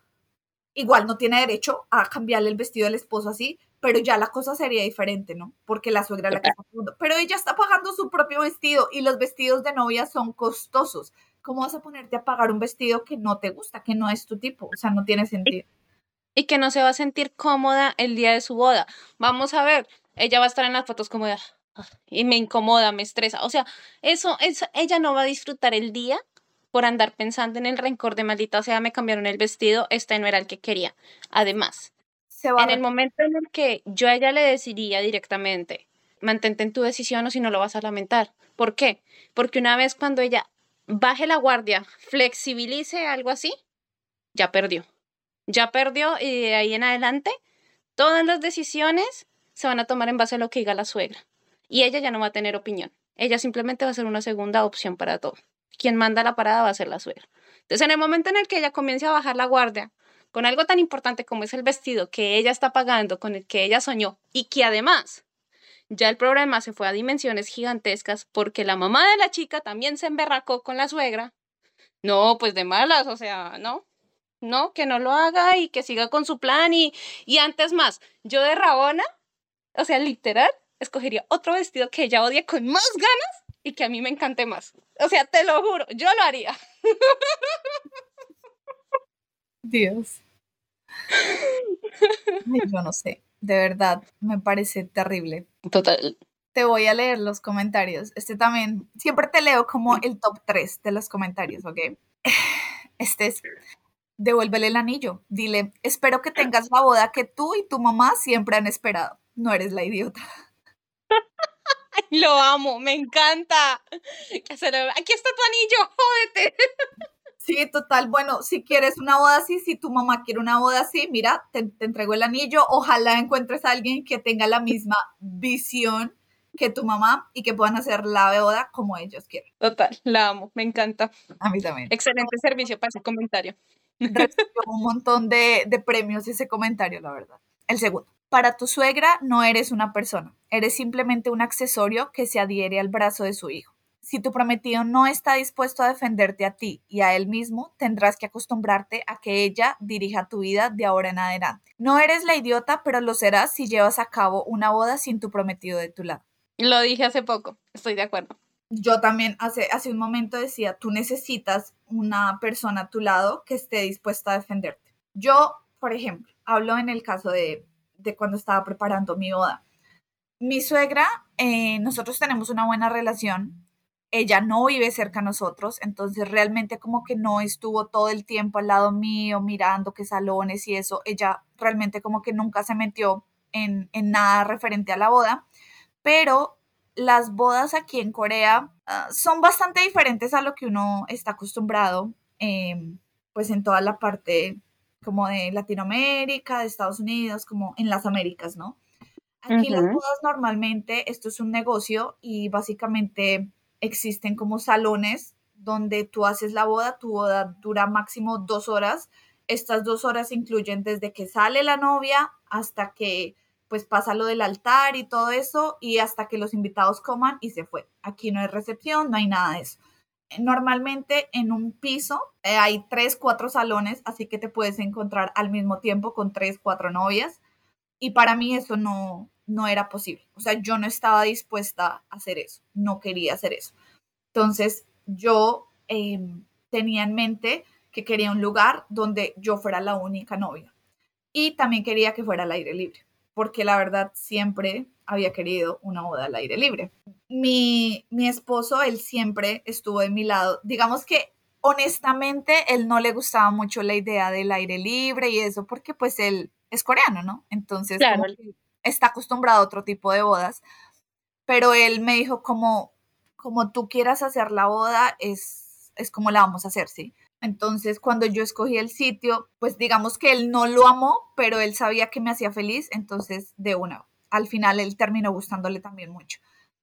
igual no tiene derecho a cambiarle el vestido del esposo así, pero ya la cosa sería diferente, ¿no? Porque la suegra la que está pagando. Pero ella está pagando su propio vestido y los vestidos de novia son costosos. ¿Cómo vas a ponerte a pagar un vestido que no te gusta, que no es tu tipo? O sea, no tiene sentido. Y que no se va a sentir cómoda el día de su boda. Vamos a ver, ella va a estar en las fotos como de, y me incomoda, me estresa. O sea, eso, eso, ella no va a disfrutar el día por andar pensando en el rencor de maldita, o sea, me cambiaron el vestido, este no era el que quería. Además, en el momento en el que yo a ella le decidiría directamente, mantente en tu decisión o si no lo vas a lamentar. ¿Por qué? Porque una vez cuando ella baje la guardia, flexibilice algo así, ya perdió. Ya perdió y de ahí en adelante todas las decisiones se van a tomar en base a lo que diga la suegra y ella ya no va a tener opinión. Ella simplemente va a ser una segunda opción para todo. Quien manda la parada va a ser la suegra. Entonces, en el momento en el que ella comience a bajar la guardia con algo tan importante como es el vestido que ella está pagando, con el que ella soñó y que además ya el problema se fue a dimensiones gigantescas porque la mamá de la chica también se emberracó con la suegra. No, pues de malas, o sea, no, no, que no lo haga y que siga con su plan y, y antes más, yo de Rabona, o sea, literal, escogería otro vestido que ella odia con más ganas y que a mí me encante más. O sea, te lo juro, yo lo haría. Dios. yo no sé, de verdad, me parece terrible. Total. te voy a leer los comentarios. Este también, siempre te leo como el top 3 de los comentarios, ¿ok? Este es, devuélvele el anillo. Dile, espero que tengas la boda que tú y tu mamá siempre han esperado. No eres la idiota. Lo amo, me encanta. Aquí está tu anillo, jódete. Sí, total. Bueno, si quieres una boda así, si tu mamá quiere una boda así, mira, te, te entrego el anillo. Ojalá encuentres a alguien que tenga la misma visión que tu mamá y que puedan hacer la boda como ellos quieren. Total, la amo, me encanta. A mí también. Excelente servicio para ese comentario. Recibió un montón de, de premios ese comentario, la verdad. El segundo. Para tu suegra no eres una persona, eres simplemente un accesorio que se adhiere al brazo de su hijo. Si tu prometido no está dispuesto a defenderte a ti y a él mismo, tendrás que acostumbrarte a que ella dirija tu vida de ahora en adelante. No eres la idiota, pero lo serás si llevas a cabo una boda sin tu prometido de tu lado. Lo dije hace poco, estoy de acuerdo. Yo también hace, hace un momento decía, tú necesitas una persona a tu lado que esté dispuesta a defenderte. Yo, por ejemplo, hablo en el caso de, de cuando estaba preparando mi boda. Mi suegra, eh, nosotros tenemos una buena relación, ella no vive cerca a nosotros, entonces realmente como que no estuvo todo el tiempo al lado mío mirando qué salones y eso, ella realmente como que nunca se metió en, en nada referente a la boda, pero las bodas aquí en Corea uh, son bastante diferentes a lo que uno está acostumbrado, eh, pues en toda la parte como de Latinoamérica, de Estados Unidos, como en las Américas, ¿no? Aquí uh -huh. las bodas normalmente, esto es un negocio y básicamente existen como salones donde tú haces la boda, tu boda dura máximo dos horas. Estas dos horas incluyen desde que sale la novia hasta que pues pasa lo del altar y todo eso y hasta que los invitados coman y se fue. Aquí no hay recepción, no hay nada de eso. Normalmente en un piso eh, hay tres, cuatro salones, así que te puedes encontrar al mismo tiempo con tres, cuatro novias. Y para mí eso no, no era posible. O sea, yo no estaba dispuesta a hacer eso, no quería hacer eso. Entonces, yo eh, tenía en mente que quería un lugar donde yo fuera la única novia. Y también quería que fuera al aire libre, porque la verdad siempre había querido una boda al aire libre. Mi, mi esposo, él siempre estuvo de mi lado. Digamos que honestamente, él no le gustaba mucho la idea del aire libre y eso, porque pues él es coreano, ¿no? Entonces, Claro. como está acostumbrado a otro tipo de bodas, pero él me dijo como, como tú quieras hacer la boda, es, es como la vamos a hacer, ¿sí? Entonces, cuando yo escogí el sitio, pues digamos que él no lo amó, pero él sabía que me hacía feliz, entonces de una, al final él terminó gustándole también mucho.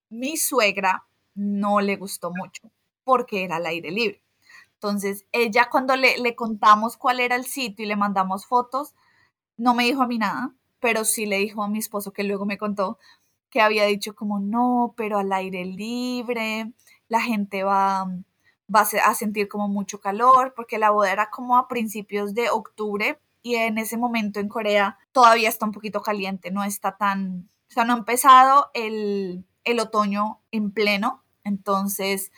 Mi suegra no le gustó mucho porque era al aire libre. Entonces, ella cuando le, le contamos cuál era el sitio y le mandamos fotos, no me dijo a mí nada, pero sí le dijo a mi esposo que luego me contó que había dicho como no, pero al aire libre, la gente va, va a, se- a sentir como mucho calor, porque la boda era como a principios de octubre y en ese momento en Corea todavía está un poquito caliente, no está tan, o sea, no ha empezado el, el otoño en pleno, entonces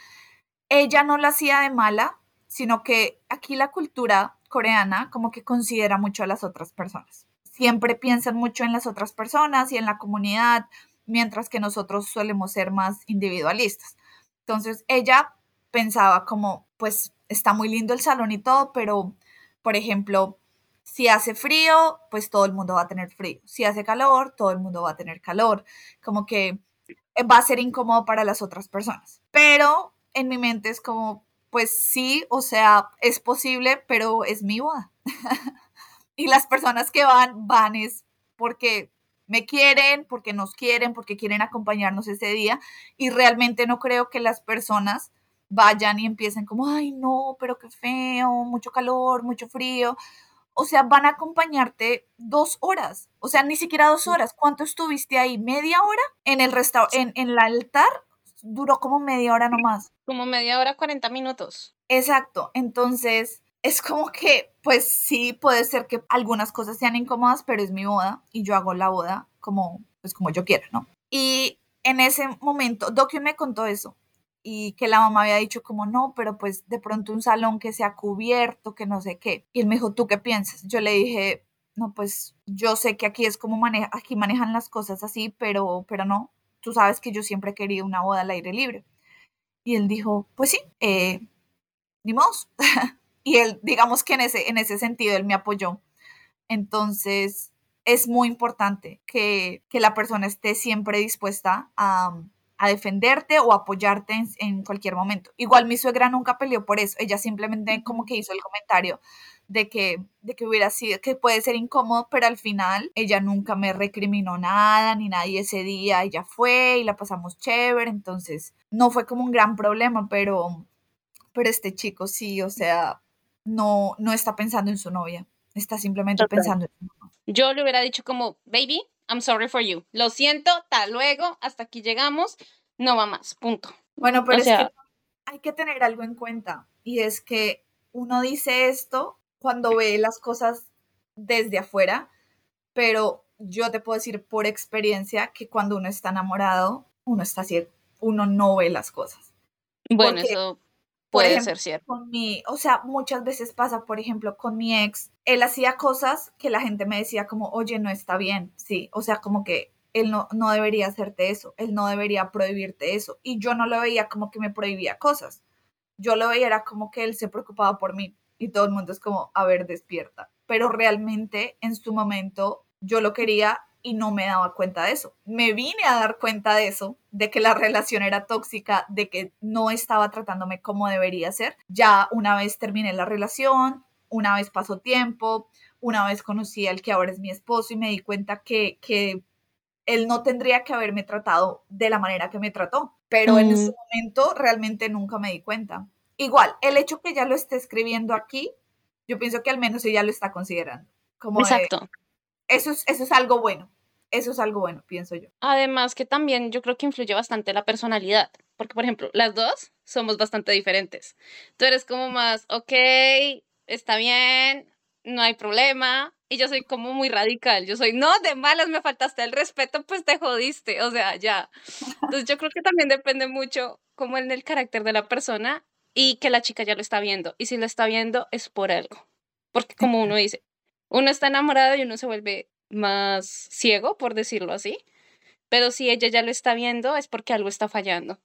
ella no la hacía de mala, sino que aquí la cultura coreana como que considera mucho a las otras personas. Siempre piensan mucho en las otras personas y en la comunidad, mientras que nosotros solemos ser más individualistas. Entonces ella pensaba como, pues está muy lindo el salón y todo, pero, por ejemplo, si hace frío, pues todo el mundo va a tener frío. Si hace calor, todo el mundo va a tener calor. Como que eh, va a ser incómodo para las otras personas. Pero en mi mente es como, pues sí, o sea, es posible, pero es mi boda. y las personas que van, van es porque me quieren, porque nos quieren, porque quieren acompañarnos ese día. Y realmente no creo que las personas vayan y empiecen como, ay, no, pero qué feo, mucho calor, mucho frío. O sea, van a acompañarte dos horas. O sea, ni siquiera dos horas. ¿Cuánto estuviste ahí? ¿Media hora? En el en, en el altar duró como media hora nomás. Como media hora, 40 minutos. Exacto. Entonces, es como que, pues sí, puede ser que algunas cosas sean incómodas, pero es mi boda y yo hago la boda como, pues como yo quiero, ¿no? Y en ese momento, Dokyo me contó eso y que la mamá había dicho como no, pero pues de pronto un salón que sea cubierto, que no sé qué. Y él me dijo, ¿tú qué piensas? Yo le dije, no, pues yo sé que aquí es como maneja, aquí manejan las cosas así, pero, pero no, tú sabes que yo siempre he querido una boda al aire libre. Y él dijo, pues sí, eh, ni modo. y él, digamos que en ese, en ese sentido, él me apoyó. Entonces, es muy importante que, que la persona esté siempre dispuesta a, a defenderte o apoyarte en, en, cualquier momento. Igual mi suegra nunca peleó por eso, ella simplemente como que hizo el comentario de que, de que hubiera sido, que puede ser incómodo, pero al final ella nunca me recriminó nada, ni nadie ese día, ella fue y la pasamos chévere, entonces no fue como un gran problema, pero, pero este chico sí, o sea, no, no está pensando en su novia, está simplemente pensando en su mamá. Yo le hubiera dicho como, baby, I'm sorry for you. Lo siento, hasta luego, hasta aquí llegamos, no va más, punto. Bueno, pero es que hay que tener algo en cuenta y es que uno dice esto cuando ve las cosas desde afuera, pero yo te puedo decir por experiencia que cuando uno está enamorado, uno está así, uno no ve las cosas. Bueno, eso puede ser cierto. Con mi, o sea, muchas veces pasa, por ejemplo, con mi ex, él hacía cosas que la gente me decía como, oye, no está bien, sí, o sea, como que él no, no debería hacerte eso, él no debería prohibirte eso, y yo no lo veía como que me prohibía cosas, yo lo veía era como que él se preocupaba por mí, y todo el mundo es como, a ver, despierta, pero realmente en su momento yo lo quería y no me daba cuenta de eso. Me vine a dar cuenta de eso, de que la relación era tóxica, de que no estaba tratándome como debería ser. Ya una vez terminé la relación, una vez pasó tiempo, una vez conocí al que ahora es mi esposo y me di cuenta que, que él no tendría que haberme tratado de la manera que me trató, pero en ese momento realmente nunca me di cuenta. Igual, el hecho que ella lo esté escribiendo aquí, yo pienso que al menos ella lo está considerando. Como Exacto. eso, es, eso es algo bueno. Eso es algo bueno, pienso yo. Además que también yo creo que influye bastante la personalidad, porque por ejemplo, las dos somos bastante diferentes. Tú eres como más, ok, está bien, no hay problema, y yo soy como muy radical. Yo soy, no, de malas me faltaste el respeto, pues te jodiste. O sea, ya. Entonces yo creo que también depende mucho como en el carácter de la persona y que la chica ya lo está viendo. Y si lo está viendo es por algo. Porque como uno dice, uno está enamorado y uno se vuelve más ciego, por decirlo así. Pero si ella ya lo está viendo es porque algo está fallando.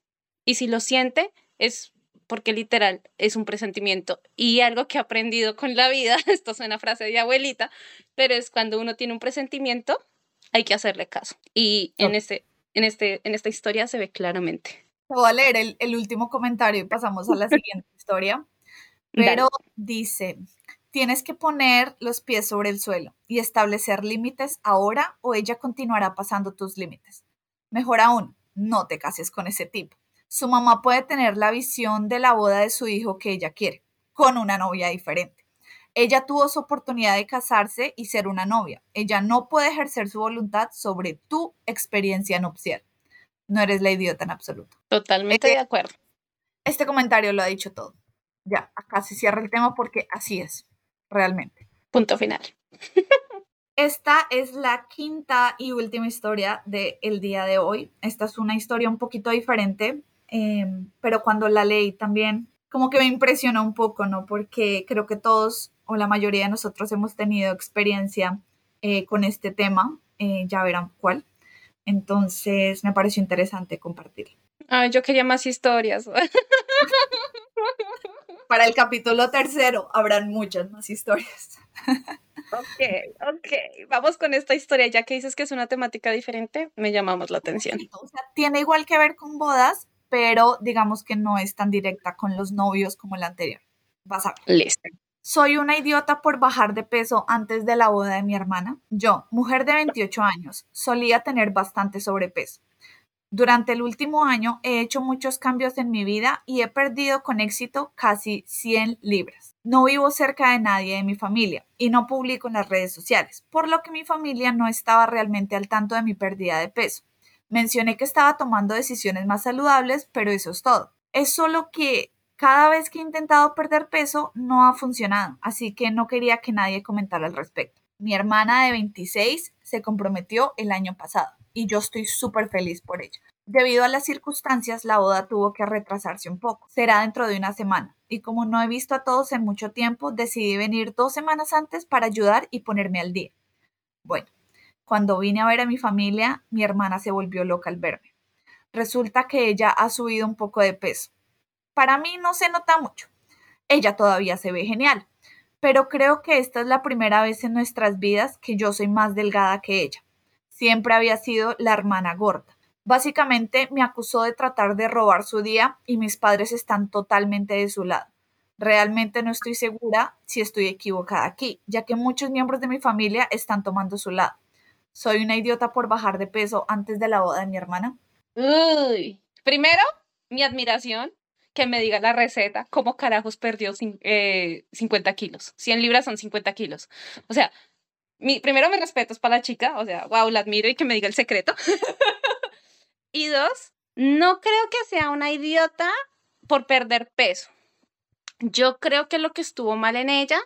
Y si lo siente es porque literal es un presentimiento. Y algo que he aprendido con la vida, esto suena frase de abuelita, pero es cuando uno tiene un presentimiento, hay que hacerle caso. Y en, este, en, este, en esta historia se ve claramente voy a leer el, último comentario y pasamos a la siguiente historia. Pero dice, tienes que poner los pies sobre el suelo y establecer límites ahora o ella continuará pasando tus límites. Mejor aún, no te cases con ese tipo. Su mamá puede tener la visión de la boda de su hijo que ella quiere, con una novia diferente. Ella tuvo su oportunidad de casarse y ser una novia. Ella no puede ejercer su voluntad sobre tu experiencia nupcial no eres la idiota en absoluto. Totalmente de acuerdo. Este comentario lo ha dicho todo. Ya, acá se cierra el tema porque así es, realmente. Punto final. Esta es la quinta y última historia del día de hoy. Esta es una historia un poquito diferente, em, pero cuando la leí también como que me impresionó un poco, ¿no? Porque creo que todos o la mayoría de nosotros hemos tenido experiencia eh, con este tema, eh, ya verán cuál. Entonces me pareció interesante compartir. Yo quería más historias. Para el capítulo tercero habrán muchas más historias. Ok, ok. Vamos con esta historia. Ya que dices que es una temática diferente, me llamamos la atención. O sea, tiene igual que ver con bodas, pero digamos que no es tan directa con los novios como la anterior. Vas a ver. Listo. Soy una idiota por bajar de peso antes de la boda de mi hermana. Yo, mujer de 28 años, solía tener bastante sobrepeso. Durante el último año he hecho muchos cambios en mi vida y he perdido con éxito casi 100 libras. No vivo cerca de nadie de mi familia y no publico en las redes sociales, por lo que mi familia no estaba realmente al tanto de mi pérdida de peso. Mencioné que estaba tomando decisiones más saludables, pero eso es todo. Es solo que cada vez que he intentado perder peso no ha funcionado, así que no quería que nadie comentara al respecto. Mi hermana de 26 se comprometió el año pasado y yo estoy súper feliz por ello. Debido a las circunstancias, la boda tuvo que retrasarse un poco. Será dentro de una semana. Y como no he visto a todos en mucho tiempo, decidí venir dos semanas antes para ayudar y ponerme al día. Bueno, cuando vine a ver a mi familia, mi hermana se volvió loca al verme. Resulta que ella ha subido un poco de peso. Para mí no se nota mucho. Ella todavía se ve genial, pero creo que esta es la primera vez en nuestras vidas que yo soy más delgada que ella. Siempre había sido la hermana gorda. Básicamente me acusó de tratar de robar su día y mis padres están totalmente de su lado. Realmente no estoy segura si estoy equivocada aquí, ya que muchos miembros de mi familia están tomando su lado. ¿Soy una idiota por bajar de peso antes de la boda de mi hermana? Uy, primero, mi admiración, que me diga la receta, cómo carajos perdió 50 eh, kilos. 100 libras son 50 kilos. O sea, mi, primero mi respeto es para la chica, o sea, wow, la admiro y que me diga el secreto. y dos, no creo que sea una idiota por perder peso. Yo creo que lo que estuvo mal en ella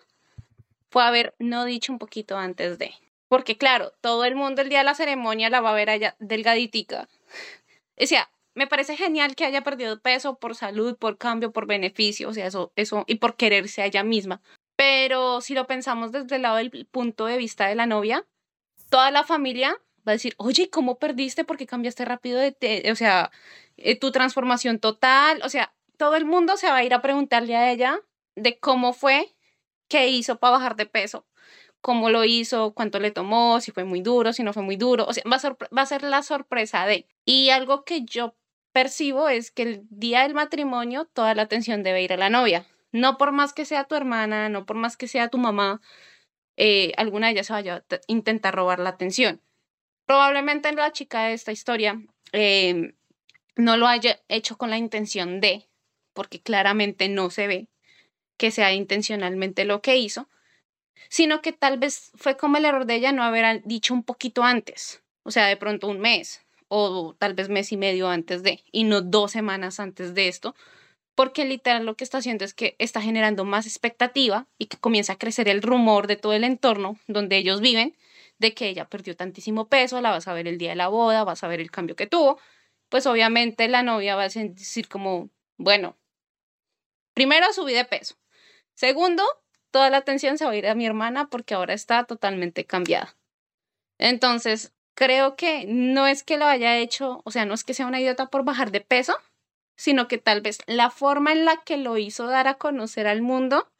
fue haber no dicho un poquito antes de. Porque claro, todo el mundo el día de la ceremonia la va a ver allá delgaditica. O me parece genial que haya perdido peso por salud, por cambio, por beneficio, o sea, eso, eso, y por quererse a ella misma. Pero si lo pensamos desde el lado del punto de vista de la novia, toda la familia va a decir, oye, ¿cómo perdiste? Porque cambiaste rápido de, o sea, eh, tu transformación total, o sea, todo el mundo se va a ir a preguntarle a ella de cómo fue, qué hizo para bajar de peso, cómo lo hizo, cuánto le tomó, si fue muy duro, si no fue muy duro, o sea, va va a ser la sorpresa de. Y algo que yo percibo es que el día del matrimonio toda la atención debe ir a la novia. No por más que sea tu hermana, no por más que sea tu mamá, eh, alguna de ellas se vaya a intentar robar la atención. Probablemente la chica de esta historia em, no lo haya hecho con la intención de, porque claramente no se ve que sea intencionalmente lo que hizo, sino que tal vez fue como el error de ella no haber dicho un poquito antes, o sea, de pronto un mes o tal vez mes y medio antes de, y no dos semanas antes de esto, porque literal lo que está haciendo es que está generando más expectativa y que comienza a crecer el rumor de todo el entorno donde ellos viven, de que ella perdió tantísimo peso, la vas a ver el día de la boda, vas a ver el cambio que tuvo, pues obviamente la novia va a decir como, bueno, primero subí de peso, segundo, toda la atención se va a ir a mi hermana porque ahora está totalmente cambiada. Entonces, creo que no es que lo haya hecho, o sea, no es que sea una idiota por bajar de peso, sino que tal vez la forma en la que lo hizo dar a conocer al mundo,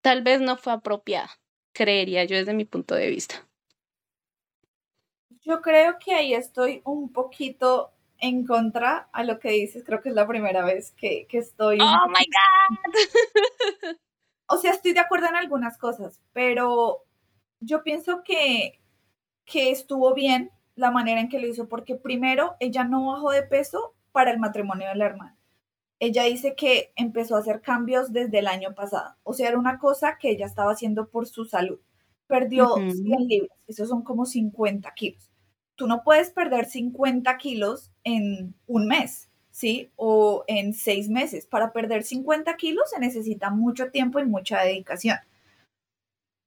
tal vez no fue apropiada, creería yo desde mi punto de vista. Yo creo que ahí estoy un poquito en contra a lo que dices, creo que es la primera vez que, que estoy... ¡Oh, my God! o sea, estoy de acuerdo en algunas cosas, pero yo pienso que, que estuvo bien la manera en que lo hizo, porque primero ella no bajó de peso para el matrimonio de la hermana. Ella dice que empezó a hacer cambios desde el año pasado, o sea, era una cosa que ella estaba haciendo por su salud. Perdió 100 libras, eso son como 50 kilos. Tú no puedes perder 50 kilos en un mes. ¿sí? O en seis meses. Para perder 50 kilos se necesita mucho tiempo y mucha dedicación.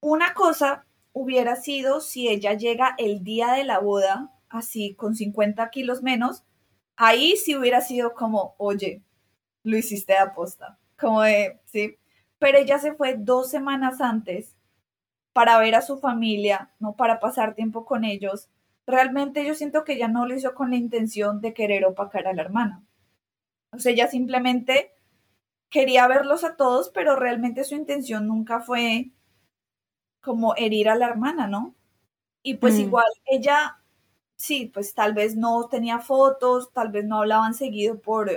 Una cosa hubiera sido si ella llega el día de la boda, así con 50 kilos menos, ahí sí hubiera sido como, oye, lo hiciste aposta, como de, sí, pero ella se fue dos semanas antes para ver a su familia, no para pasar tiempo con ellos. Realmente yo siento que ella no lo hizo con la intención de querer opacar a la hermana. O sea, ella simplemente quería verlos a todos, pero realmente su intención nunca fue como herir a la hermana, ¿no? Y pues mm. igual ella, sí, pues tal vez no tenía fotos, tal vez no hablaban seguido por,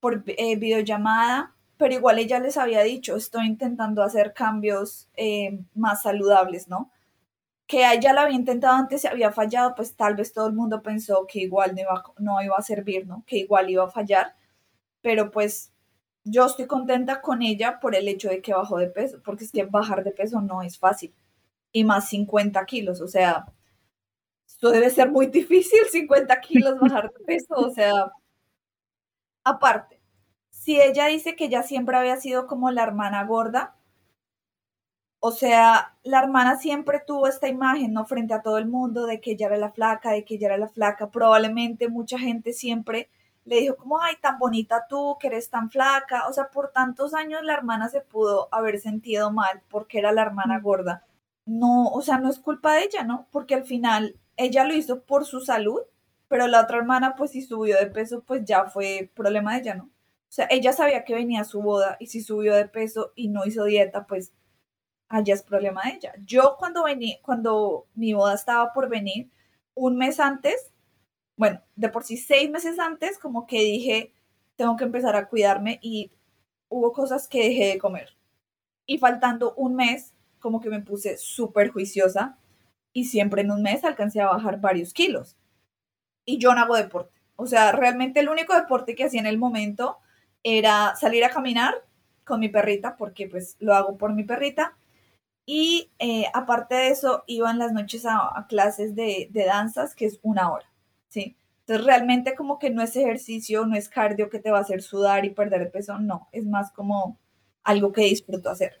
por eh, videollamada, pero igual ella les había dicho, estoy intentando hacer cambios eh, más saludables, ¿no? Que ella lo había intentado antes y había fallado, pues tal vez todo el mundo pensó que igual no iba, no iba a servir, ¿no? Que igual iba a fallar pero pues yo estoy contenta con ella por el hecho de que bajó de peso, porque es que bajar de peso no es fácil, y más 50 kilos, o sea, esto debe ser muy difícil, 50 kilos bajar de peso, o sea, aparte, si ella dice que ya siempre había sido como la hermana gorda, o sea, la hermana siempre tuvo esta imagen, ¿no? Frente a todo el mundo de que ella era la flaca, de que ella era la flaca. Probablemente mucha gente siempre le dijo como, ay, tan bonita tú, que eres tan flaca. O sea, por tantos años la hermana se pudo haber sentido mal porque era la hermana gorda. No, o sea, no es culpa de ella, ¿no? Porque al final ella lo hizo por su salud pero la otra hermana, pues si subió de peso, pues ya fue problema de ella, ¿no? O sea, ella sabía que venía su boda y si subió de peso y no hizo dieta, pues allá es problema de ella. Yo cuando vení, cuando mi boda estaba por venir, un mes antes, bueno, de por sí seis meses antes, como que dije, tengo que empezar a cuidarme y hubo cosas que dejé de comer. Y faltando un mes, como que me puse súper juiciosa y siempre en un mes alcancé a bajar varios kilos. Y yo no hago deporte. O sea, realmente el único deporte que hacía en el momento era salir a caminar con mi perrita, porque pues lo hago por mi perrita. Y eh, aparte de eso, iba en las noches a, clases de, de, danzas, que es una hora, ¿sí? Entonces realmente como que no es ejercicio, no es cardio que te va a hacer sudar y perder peso, no, es más como algo que disfruto hacer.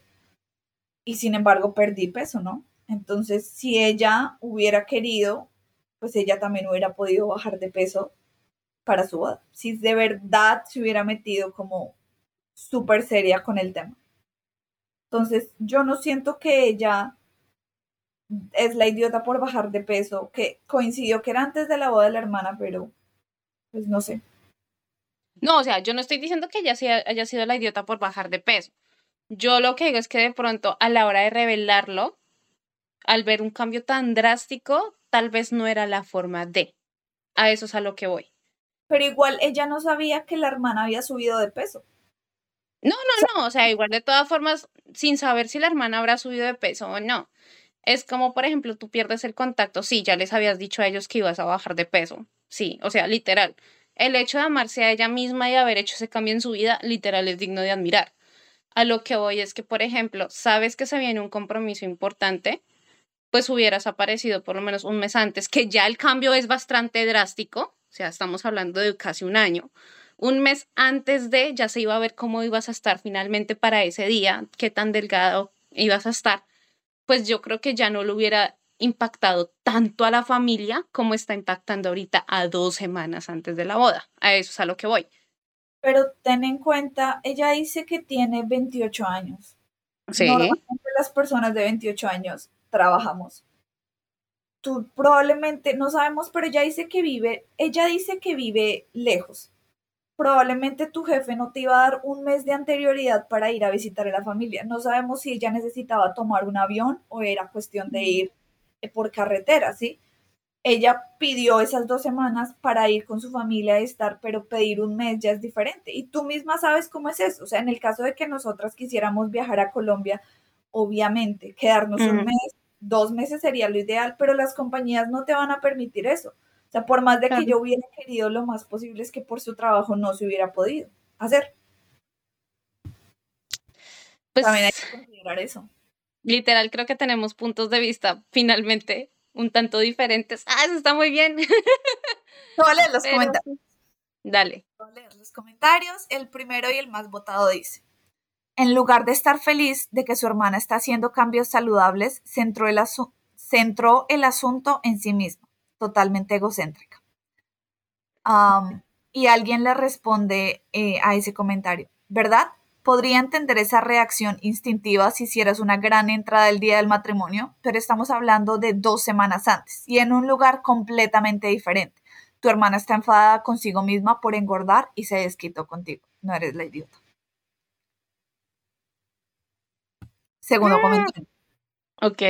Y sin embargo perdí peso, ¿no? Entonces, si ella hubiera querido, pues ella también hubiera podido bajar de peso para su boda. Si de verdad se hubiera metido como súper seria con el tema. Entonces, yo no siento que ella es la idiota por bajar de peso, que coincidió que era antes de la boda de la hermana, pero pues no sé. No, o sea, yo no estoy diciendo que ella haya sido la idiota por bajar de peso. Yo lo que digo es que de pronto a la hora de revelarlo, al ver un cambio tan drástico, tal vez no era la forma de. A eso es a lo que voy. Pero igual ella no sabía que la hermana había subido de peso. No, no, no, o sea, igual de todas formas, sin saber si la hermana habrá subido de peso o no. Es como, por ejemplo, tú pierdes el contacto, sí, ya les habías dicho a ellos que ibas a bajar de peso, sí, o sea, literal. El hecho de amarse a ella misma y haber hecho ese cambio en su vida, literal, es digno de admirar. A lo que voy es que, por ejemplo, sabes que se viene un compromiso importante, pues hubieras aparecido por lo menos un mes antes, que ya el cambio es bastante drástico, o sea, estamos hablando de casi un año. Un mes antes de ya se iba a ver cómo ibas a estar finalmente para ese día, qué tan delgado ibas a estar, pues yo creo que ya no lo hubiera impactado tanto a la familia como está impactando ahorita a dos semanas antes de la boda. A eso es a lo que voy. Pero ten en cuenta, ella dice que tiene 28 años. Sí. Normalmente las personas de 28 años trabajamos. Tú probablemente, no sabemos, pero ella dice que vive, ella dice que vive lejos. Probablemente tu jefe no te iba a dar un mes de anterioridad para ir a visitar a la familia. No sabemos si ella necesitaba tomar un avión o era cuestión de ir eh, por carretera, ¿sí? Ella pidió esas dos semanas para ir con su familia a estar, pero pedir un mes ya es diferente. Y tú misma sabes cómo es eso. O sea, en el caso de que nosotras quisiéramos viajar a Colombia, obviamente, quedarnos un mes dos meses sería lo ideal, pero las compañías no te van a permitir eso. O sea, por más de que yo hubiera querido, lo más posible es que por su trabajo no se hubiera podido hacer. Pues, También hay que considerar eso. Literal, creo que tenemos puntos de vista finalmente un tanto diferentes. Ah, eso está muy bien. Voy los comentarios. Dale. Voy leer los comentarios. El primero y el más votado dice en lugar de estar feliz de que su hermana está haciendo cambios saludables, centró el, asunto en sí misma, totalmente egocéntrica. y alguien le responde eh, a ese comentario, ¿verdad? Podría entender esa reacción instintiva si hicieras una gran entrada el día del matrimonio, pero estamos hablando de dos semanas antes y en un lugar completamente diferente. Tu hermana está enfadada consigo misma por engordar y se desquitó contigo. No eres la idiota. Segundo ah. comentario. Ok.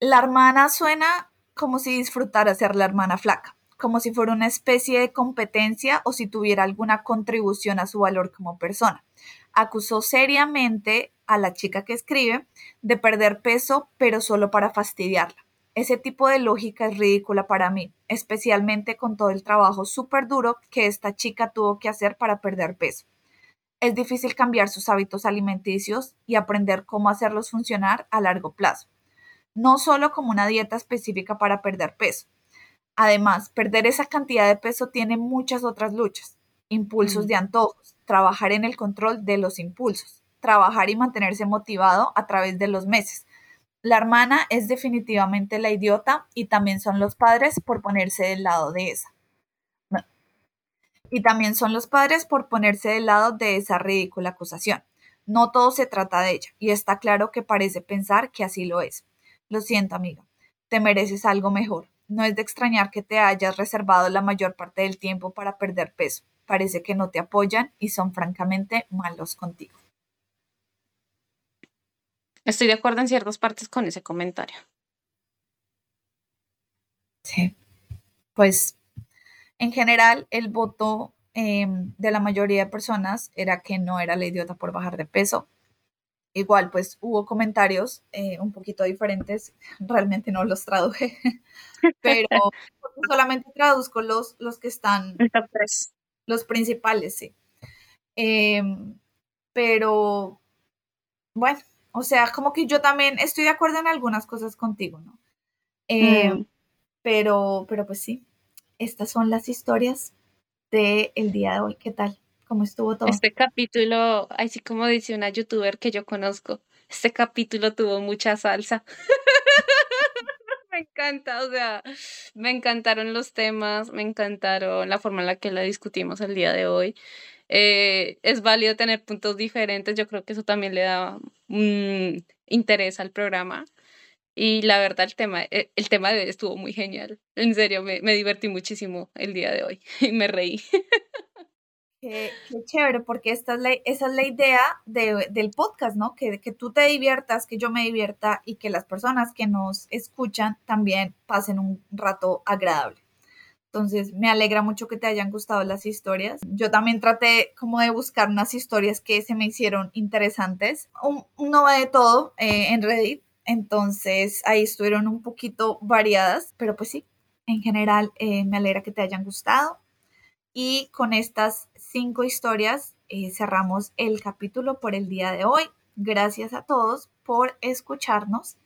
La hermana suena como si disfrutara ser la hermana flaca, como si fuera una especie de competencia o si tuviera alguna contribución a su valor como persona. Acusó seriamente a la chica que escribe de perder peso, pero solo para fastidiarla. Ese tipo de lógica es ridícula para mí, especialmente con todo el trabajo súper duro que esta chica tuvo que hacer para perder peso es difícil cambiar sus hábitos alimenticios y aprender cómo hacerlos funcionar a largo plazo, no solo como una dieta específica para perder peso. Además, perder esa cantidad de peso tiene muchas otras luchas, impulsos de antojos, trabajar en el control de los impulsos, trabajar y mantenerse motivado a través de los meses. La hermana es definitivamente la idiota y también son los padres por ponerse del lado de esa. Y también son los padres por ponerse del lado de esa ridícula acusación. No todo se trata de ella, y está claro que parece pensar que así lo es. Lo siento, amiga. Te mereces algo mejor. no es de extrañar que te hayas reservado la mayor parte del tiempo para perder peso. Parece que no te apoyan y son francamente malos contigo. Estoy de acuerdo en ciertas partes con ese comentario. Sí. Pues en general el voto em, de la mayoría de personas era que no era la idiota por bajar de peso. Igual, pues hubo comentarios eh, un poquito diferentes, realmente no los traduje, pero solamente traduzco los, los que están, los principales, sí. Em, pero, bueno, o sea, como que yo también estoy de acuerdo en algunas cosas contigo, ¿no? Em, mm. Pero, pero pues sí, estas son las historias del el día de hoy. ¿Qué tal? ¿Cómo estuvo todo? Este capítulo, así como dice una youtuber que yo conozco, este capítulo tuvo mucha salsa. me encanta, o sea, me encantaron los temas, me encantaron la forma en la que la discutimos el día de hoy. Eh, es válido tener puntos diferentes, yo creo que eso también le da un interés al programa. Y la verdad, el tema, eh, el tema de hoy estuvo muy genial. En serio, me, me divertí muchísimo el día de hoy y me reí. Qué, chévere, porque esta es la, esa es la idea de, del podcast, ¿no? Que, que tú te diviertas, que yo me divierta y que las personas que nos escuchan también pasen un rato agradable. Entonces, me alegra mucho que te hayan gustado las historias. Yo también traté como de buscar unas historias que se me hicieron interesantes. Un, no va de todo eh, en Reddit, entonces ahí estuvieron un poquito variadas, pero pues sí, en general eh, me alegra que te hayan gustado. Y con estas cinco historias eh, cerramos el capítulo por el día de hoy. Gracias a todos por escucharnos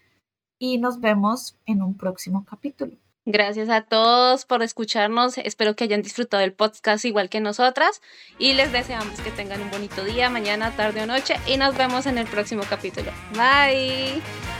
y nos vemos en un próximo capítulo. Gracias a todos por escucharnos. Espero que hayan disfrutado el podcast igual que nosotras y les deseamos que tengan un bonito día, mañana, tarde o noche y nos vemos en el próximo capítulo. Bye.